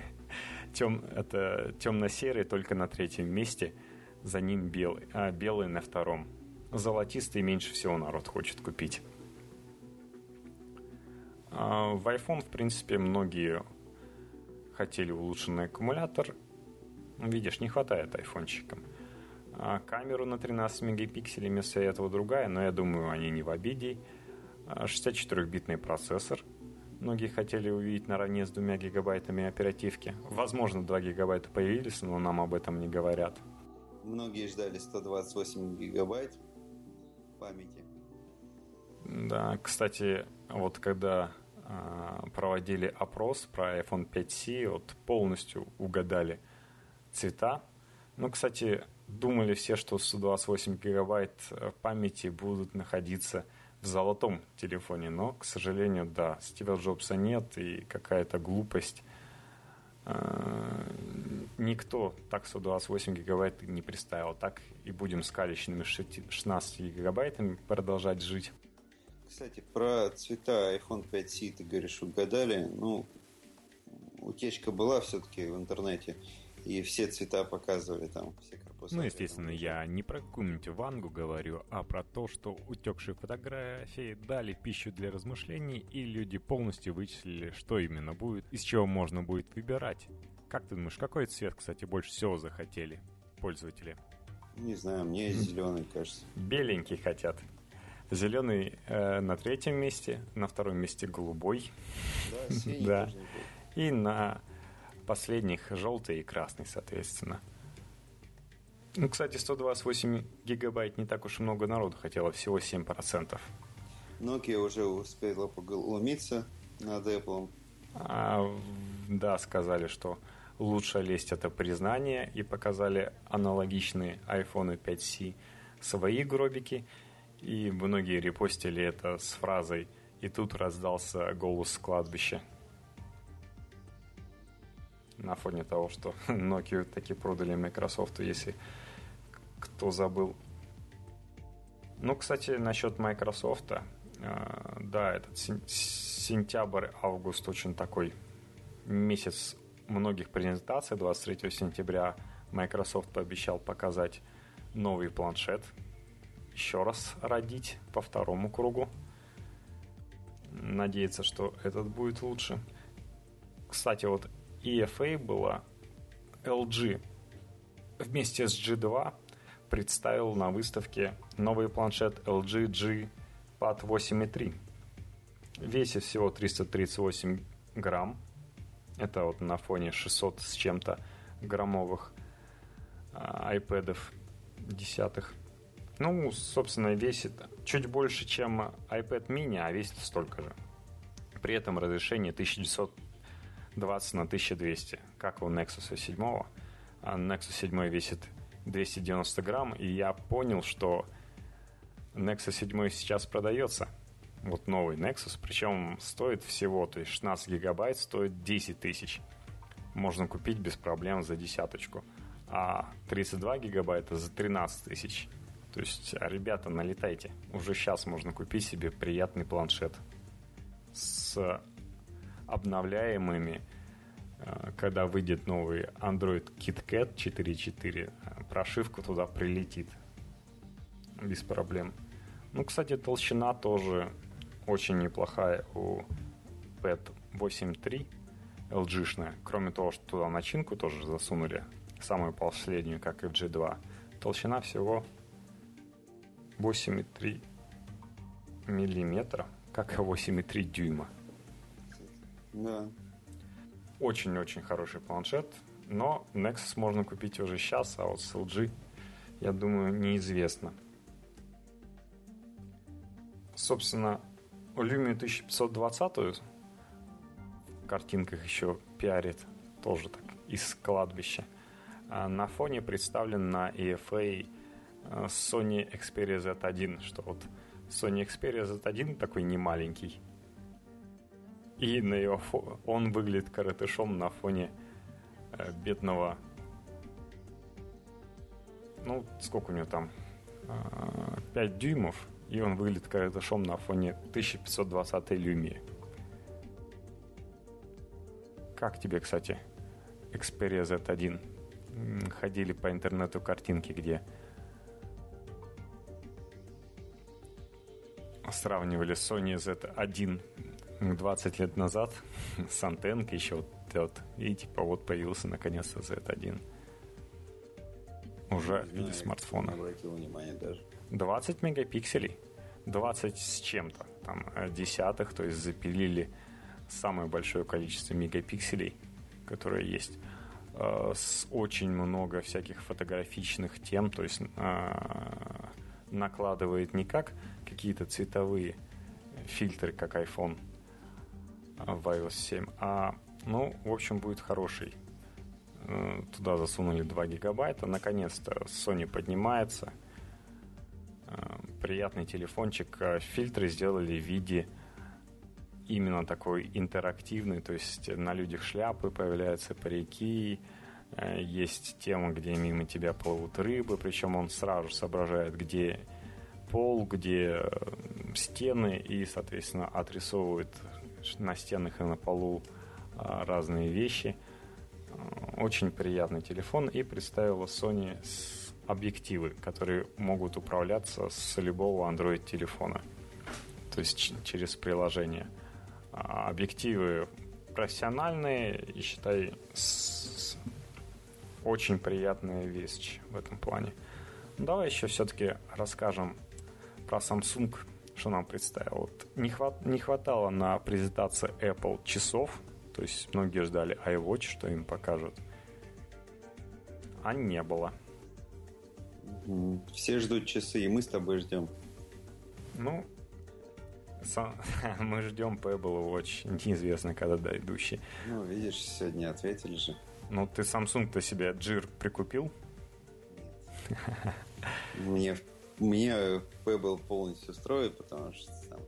Тем, это темно-серый только на третьем месте, за ним белый, а белый на втором. Золотистый меньше всего народ хочет купить. А в iPhone, в принципе, многие хотели улучшенный аккумулятор, Видишь, не хватает айфончикам. А камеру на 13 мегапикселей вместо этого другая, но я думаю, они не в обиде. 64-битный а процессор. Многие хотели увидеть наравне с двумя гигабайтами оперативки. Возможно, 2 гигабайта появились, но нам об этом не говорят. Многие ждали 128 гигабайт памяти. Да, кстати, вот когда э, проводили опрос про iPhone 5C, вот полностью угадали – цвета. Ну, кстати, думали все, что 128 гигабайт э, памяти будут находиться в золотом телефоне, но, к сожалению, да, Стива Джобса нет и какая-то глупость. Э, никто так 128 гигабайт не представил. Так и будем с калечными 16 гигабайтами продолжать жить. Кстати, про цвета iPhone 5C ты говоришь, угадали. Ну, утечка была все-таки в интернете и все цвета показывали там, все корпуса. Ну, естественно, я не про какую-нибудь Вангу говорю, а про то, что утекшие фотографии дали пищу для размышлений, и люди полностью вычислили, что именно будет, из чего можно будет выбирать. Как ты думаешь, какой цвет, кстати, больше всего захотели пользователи? Не знаю, мне зеленый, кажется. Беленький хотят. Зеленый э, на третьем месте, на втором месте голубой. Да, синий да. И на последних желтый и красный, соответственно. Ну, кстати, 128 гигабайт не так уж и много народу хотело, всего 7%. Nokia уже успела поглумиться над Apple. А, да, сказали, что лучшая лесть это признание, и показали аналогичные iPhone 5C свои гробики, и многие репостили это с фразой «И тут раздался голос с кладбища» на фоне того, что Nokia таки продали Microsoft, если кто забыл. Ну, кстати, насчет Microsoft, э, да, этот сентябрь-август очень такой месяц многих презентаций. 23 сентября Microsoft пообещал показать новый планшет, еще раз родить по второму кругу. Надеяться, что этот будет лучше. Кстати, вот EFA была LG вместе с G2 представил на выставке новый планшет LG G Pad 8.3. Весит всего 338 грамм. Это вот на фоне 600 с чем-то граммовых а, iPad десятых. Ну, собственно, весит чуть больше, чем iPad mini, а весит столько же. При этом разрешение 1900 20 на 1200, как у Nexus 7. А Nexus 7 весит 290 грамм, и я понял, что Nexus 7 сейчас продается. Вот новый Nexus, причем стоит всего, то есть 16 гигабайт стоит 10 тысяч. Можно купить без проблем за десяточку. А 32 гигабайта за 13 тысяч. То есть, ребята, налетайте. Уже сейчас можно купить себе приятный планшет с обновляемыми, э, когда выйдет новый Android KitKat 4.4, прошивка туда прилетит без проблем. Ну, кстати, толщина тоже очень неплохая у Pad 8.3 LG-шная. Кроме того, что туда начинку тоже засунули, самую последнюю, как и в G2. Толщина всего 8,3 миллиметра, как и 8,3 дюйма. Да. очень-очень хороший планшет, но Nexus можно купить уже сейчас, а вот с LG, я думаю, неизвестно. Собственно, Lumia 1520 в картинках еще пиарит, тоже так, из кладбища. А на фоне представлен на EFA э, Sony Xperia Z1, что вот Sony Xperia Z1 такой немаленький. И на его фо... он выглядит коротышом на фоне э, бедного... Ну, сколько у него там? Э, 5 дюймов. И он выглядит коротышом на фоне 1520 люмии. Как тебе, кстати, Xperia Z1? Ходили по интернету картинки, где сравнивали Sony Z1 20 лет назад с антенкой еще вот, вот и типа вот появился наконец-то Z1 уже в виде смартфона. Не обратил внимания даже. 20 мегапикселей. 20 с чем-то. Там э, десятых, то есть запилили самое большое количество мегапикселей, которое есть. Э, с очень много всяких фотографичных тем, то есть э, накладывает не как какие-то цветовые фильтры, как iPhone в iOS 7, а, ну, в общем, будет хороший. Туда засунули 2 гигабайта. Наконец-то Sony поднимается. Приятный телефончик. Фильтры сделали в виде именно такой интерактивный, то есть на людях шляпы появляются парики, есть тема, где мимо тебя плывут рыбы, причем он сразу соображает, где пол, где стены и, соответственно, отрисовывает на стенах и на полу разные вещи. Очень приятный телефон и представила Sony объективы, которые могут управляться с любого Android телефона, то есть через приложение. Объективы профессиональные и считай с... очень приятная вещь в этом плане. Давай еще все-таки расскажем про Samsung, что нам представил. Вот не, хват, не хватало на презентации Apple часов, то есть многие ждали iWatch, что им покажут. А не было. Все ждут часы, и мы с тобой ждем. Ну, сам, мы ждем Pebble Watch, неизвестно когда дойдущий. Ну, видишь, сегодня ответили же. Ну, ты Samsung-то себе Джир прикупил? Нет. Мне мне Pebble полностью строит, потому что сам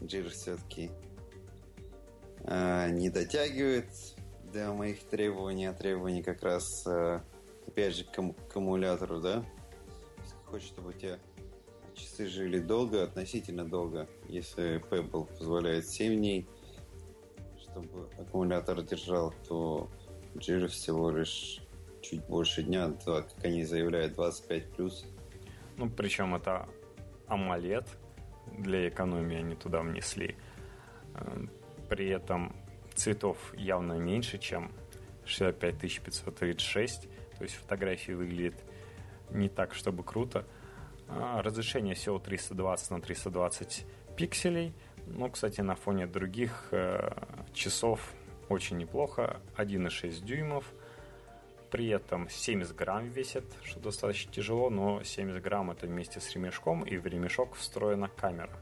Jira все-таки э, не дотягивает до моих требований, а требований как раз, э, опять же, к, аккумулятору, да? Если хочешь, чтобы у тебя часы жили долго, относительно долго, если Pebble позволяет 7 дней, чтобы аккумулятор держал, то Jira всего лишь чуть больше дня, 2, как они заявляют, 25 плюс. Ну, причем это AMOLED для экономии они туда внесли. Эм, при этом цветов явно меньше, чем 65536. То есть фотографии выглядит не так, чтобы круто. А разрешение всего 320 на 320 пикселей. Ну, кстати, на фоне других э, часов очень неплохо. 1,6 дюймов – при этом 70 грамм весит, что достаточно тяжело, но 70 грамм это вместе с ремешком, и в ремешок встроена камера.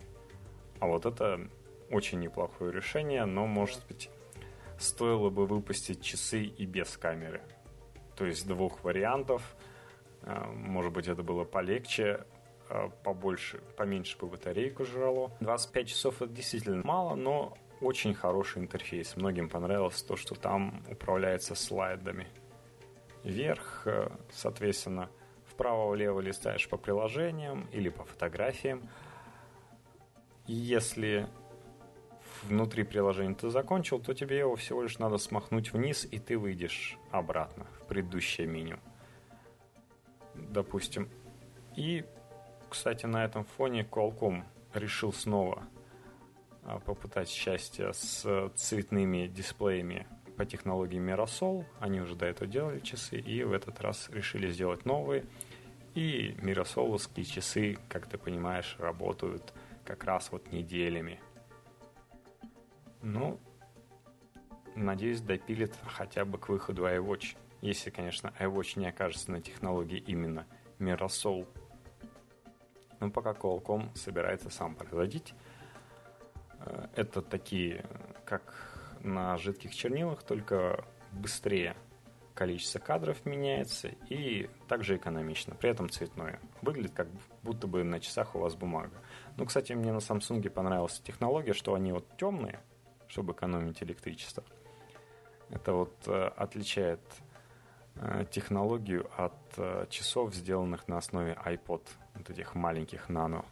А вот это очень неплохое решение, но, может быть, стоило бы выпустить часы и без камеры. То есть двух вариантов. Э, может быть, это было полегче, э, побольше, поменьше бы батарейку жрало. 25 часов это действительно мало, но очень хороший интерфейс. Многим понравилось то, что там управляется слайдами вверх, э, соответственно, вправо-влево листаешь по приложениям или по фотографиям. Если внутри приложения ты закончил, то тебе его всего лишь надо смахнуть вниз, и ты выйдешь обратно в предыдущее меню. Допустим. И, кстати, на этом фоне Qualcomm решил снова а, попытать счастье с цветными дисплеями по технологии Mirasol. Они уже до этого делали часы и в этот раз решили сделать новые. И миросоловские часы, как ты понимаешь, работают как раз вот неделями. Ну, надеюсь, допилит хотя бы к выходу iWatch. Если, конечно, iWatch не окажется на технологии именно Mirasol. Но пока Qualcomm собирается сам производить. Э, это такие, как на жидких чернилах, только быстрее количество кадров меняется и также экономично, при этом цветное. Выглядит как будто бы на часах у вас бумага. Ну, кстати, мне на Samsung понравилась технология, что они вот темные, чтобы экономить электричество. Это вот э, отличает э, технологию от э, часов, сделанных на основе iPod, вот этих маленьких нано.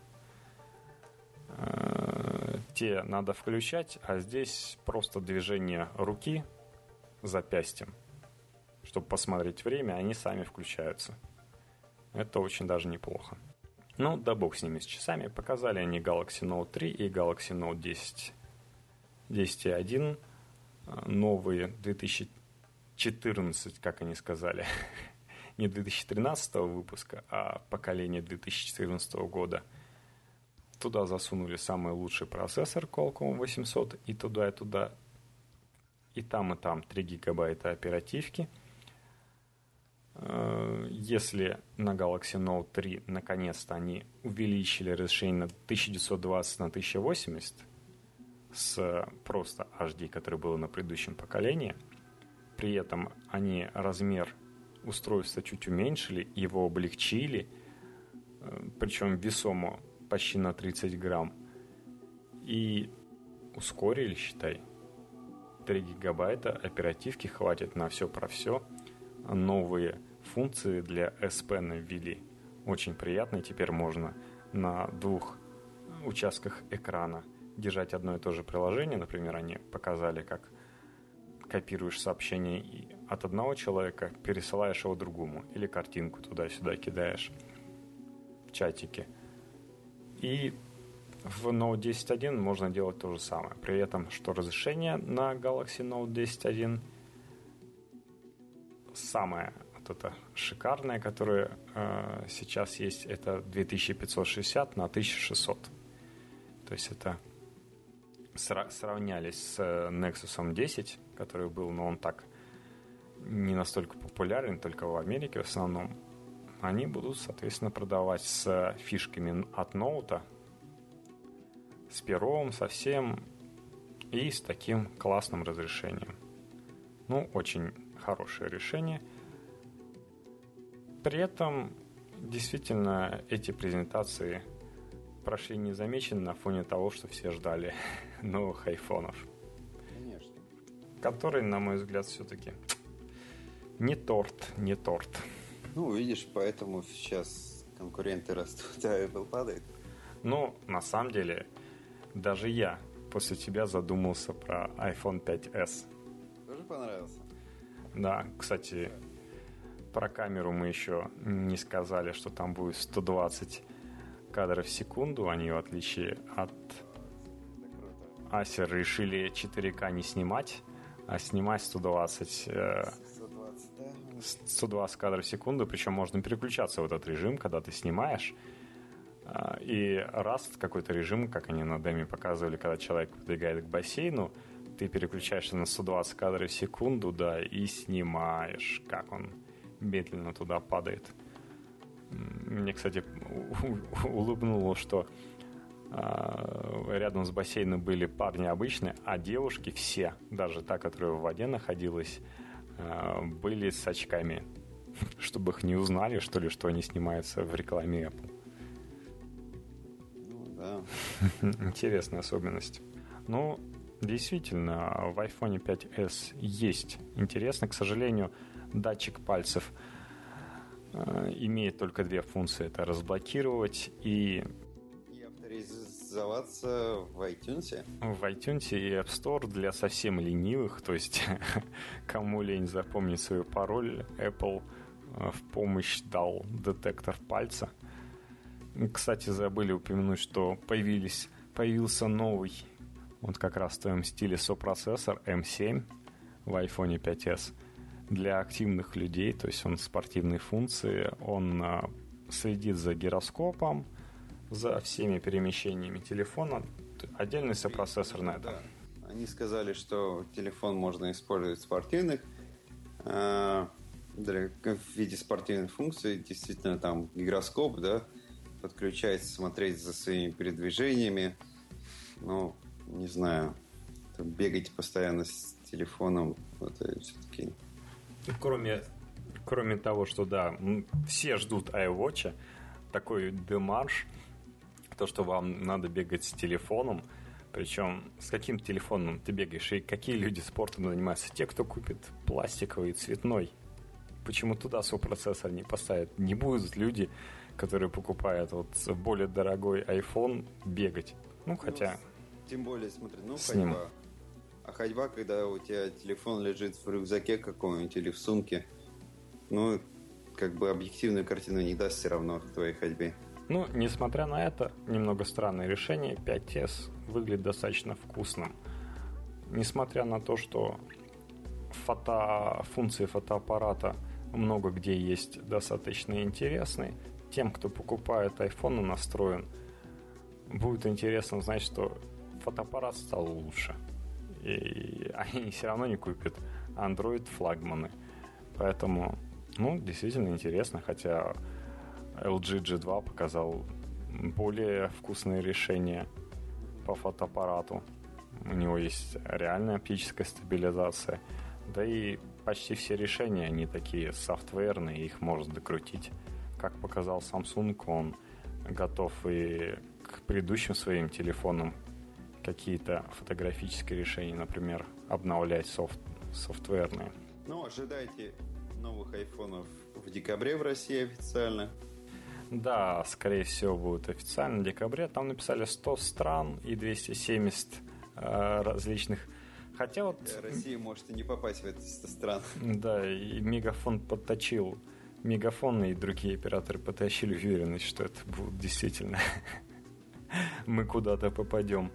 Те надо включать, а здесь просто движение руки запястьем – чтобы посмотреть время, они сами включаются. Это очень даже неплохо. Ну, да бог с ними, с часами. Показали они Galaxy Note 3 и Galaxy Note 10. 10.1, а, новые 2014, как они сказали. Не 2013 выпуска, а поколение 2014 года. Туда засунули самый лучший процессор Qualcomm 800 и туда, и туда. И там, и там 3 гигабайта оперативки – Э, если на Galaxy Note 3 наконец-то они увеличили разрешение на 1920 на 1080 с просто HD, который было на предыдущем поколении, при этом они размер устройства чуть уменьшили, его облегчили, э, причем весомо почти на 30 грамм, и ускорили, считай. 3 гигабайта оперативки хватит на все про все. Новые функции для S Pen ввели. Очень приятно. Теперь можно на двух участках экрана держать одно и то же приложение. Например, они показали, как копируешь сообщение от одного человека, пересылаешь его другому. Или картинку туда-сюда кидаешь в чатике. И в Note 10.1 можно делать то же самое. При этом, что разрешение на Galaxy Note 10.1 самое это шикарное, которое э, сейчас есть, это 2560 на 1600. То есть это сра- сравнялись с э, Nexus 10, который был, но он так не настолько популярен, только в Америке в основном. Они будут, соответственно, продавать с фишками от ноута, с пером совсем и с таким классным разрешением. Ну, очень хорошее решение – при этом, действительно, эти презентации прошли незамеченно на фоне того, что все ждали новых айфонов. Конечно. Который, на мой взгляд, все-таки не торт, не торт. Ну, видишь, поэтому сейчас конкуренты растут, а Apple падает. Ну, на самом деле, даже я после тебя задумался про iPhone 5s. Тоже понравился? Да, кстати, про камеру мы еще не сказали, что там будет 120 кадров в секунду. Они, в отличие от Acer, решили 4К не снимать, а снимать 120, 120, да? 120 кадров в секунду. Причем можно переключаться в этот режим, когда ты снимаешь. А, и раз какой-то режим, как они на деме показывали, когда человек подбегает к бассейну, ты переключаешься на 120 кадров в секунду, да, и снимаешь, как он медленно туда падает. Мне, кстати, улыбнуло, что а, рядом с бассейном были парни обычные, а девушки все, даже та, которая в воде находилась, были с очками, чтобы их не узнали, что ли, что они снимаются в рекламе Apple. Ну, да. Интересная особенность. Ну, действительно, в iPhone 5s есть интересно. К сожалению, датчик пальцев э, имеет только две функции. Это разблокировать. И авторизоваться в iTunes. В iTunes и App Store для совсем ленивых, то есть кому лень запомнить свой пароль, Apple э, в помощь дал детектор пальца. Кстати, забыли упомянуть, что появились, появился новый, вот как раз в твоем стиле сопроцессор M7 в iPhone 5s для активных людей, то есть он спортивной функции, он а, следит за гироскопом, за всеми перемещениями телефона. Отдельный сопроцессор на этом. Да. Они сказали, что телефон можно использовать в спортивных э, в виде спортивных функций. Действительно, там гигроскоп, да, подключается, смотреть за своими передвижениями. Ну, не знаю, бегать постоянно с телефоном, это все-таки... Кроме, кроме того, что да, все ждут iWatch, такой демарш, то, что вам надо бегать с телефоном, причем с каким телефоном ты бегаешь и какие люди спортом занимаются? Те, кто купит пластиковый, цветной. Почему туда свой процессор не поставят? Не будут люди, которые покупают вот более дорогой iPhone, бегать. Ну, хотя... Ну, тем более, смотри, ну, с ходьба. Ним. А ходьба, когда у тебя телефон лежит в рюкзаке каком-нибудь или в сумке, ну, как бы объективную картину не даст все равно в твоей ходьбе. Ну, несмотря на это, немного странное решение, 5S выглядит достаточно вкусным. Несмотря на то, что фото... функции фотоаппарата много где есть достаточно интересные, тем, кто покупает iPhone и настроен, будет интересно знать, что фотоаппарат стал лучше. И они все равно не купят Android флагманы. Поэтому, ну, действительно интересно, хотя LG G2 показал более вкусное решение по фотоаппарату. У него есть реальная оптическая стабилизация. Да и почти все решения, они такие софтверные, их можно докрутить. Как показал Samsung, он готов и к предыдущим своим телефонам какие-то фотографические решения, например, обновлять софт, софтверные. Ну, ожидайте новых айфонов в декабре в России официально. Да, скорее всего, будет официально в декабре. Там написали 100 стран и 270 э, различных. Хотя вот... Россия может и не попасть в эти 100 стран. Да, и Мегафон подточил. Мегафон и другие операторы потащили уверенность, что это будет действительно... Мы куда-то попадем.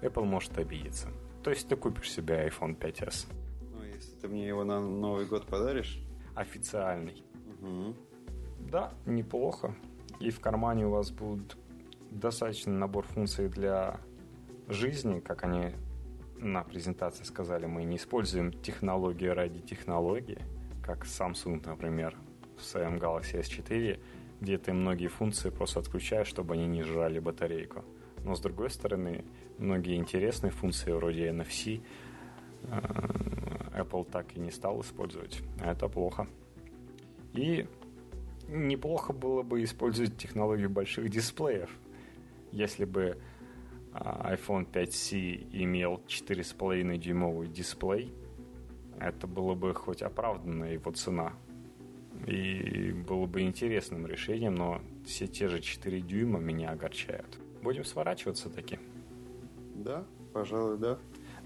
Apple может обидеться. То есть ты купишь себе iPhone 5s. Ну, если ты мне его на Новый год подаришь? Официальный. Угу. Да, неплохо. И в кармане у вас будет достаточный набор функций для жизни, как они на презентации сказали, мы не используем технологии ради технологии, как Samsung, например, в своем Galaxy S4, где ты многие функции просто отключаешь, чтобы они не жрали батарейку. Но с другой стороны, многие интересные функции вроде NFC э, Apple так и не стал использовать. А это плохо. И неплохо было бы использовать технологию больших дисплеев. Если бы а, iPhone 5C имел 4,5 дюймовый дисплей, это было бы хоть оправданная его цена. И было бы интересным решением, но все те же 4 дюйма меня огорчают. Будем сворачиваться таки? Да, пожалуй, да.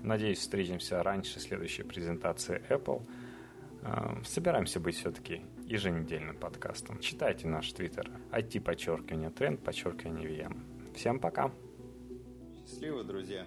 Надеюсь, встретимся раньше следующей презентации Apple. А, собираемся быть все-таки еженедельным подкастом. Читайте наш твиттер IT подчеркивание тренд подчеркивание VM. Всем пока. Счастливо, друзья.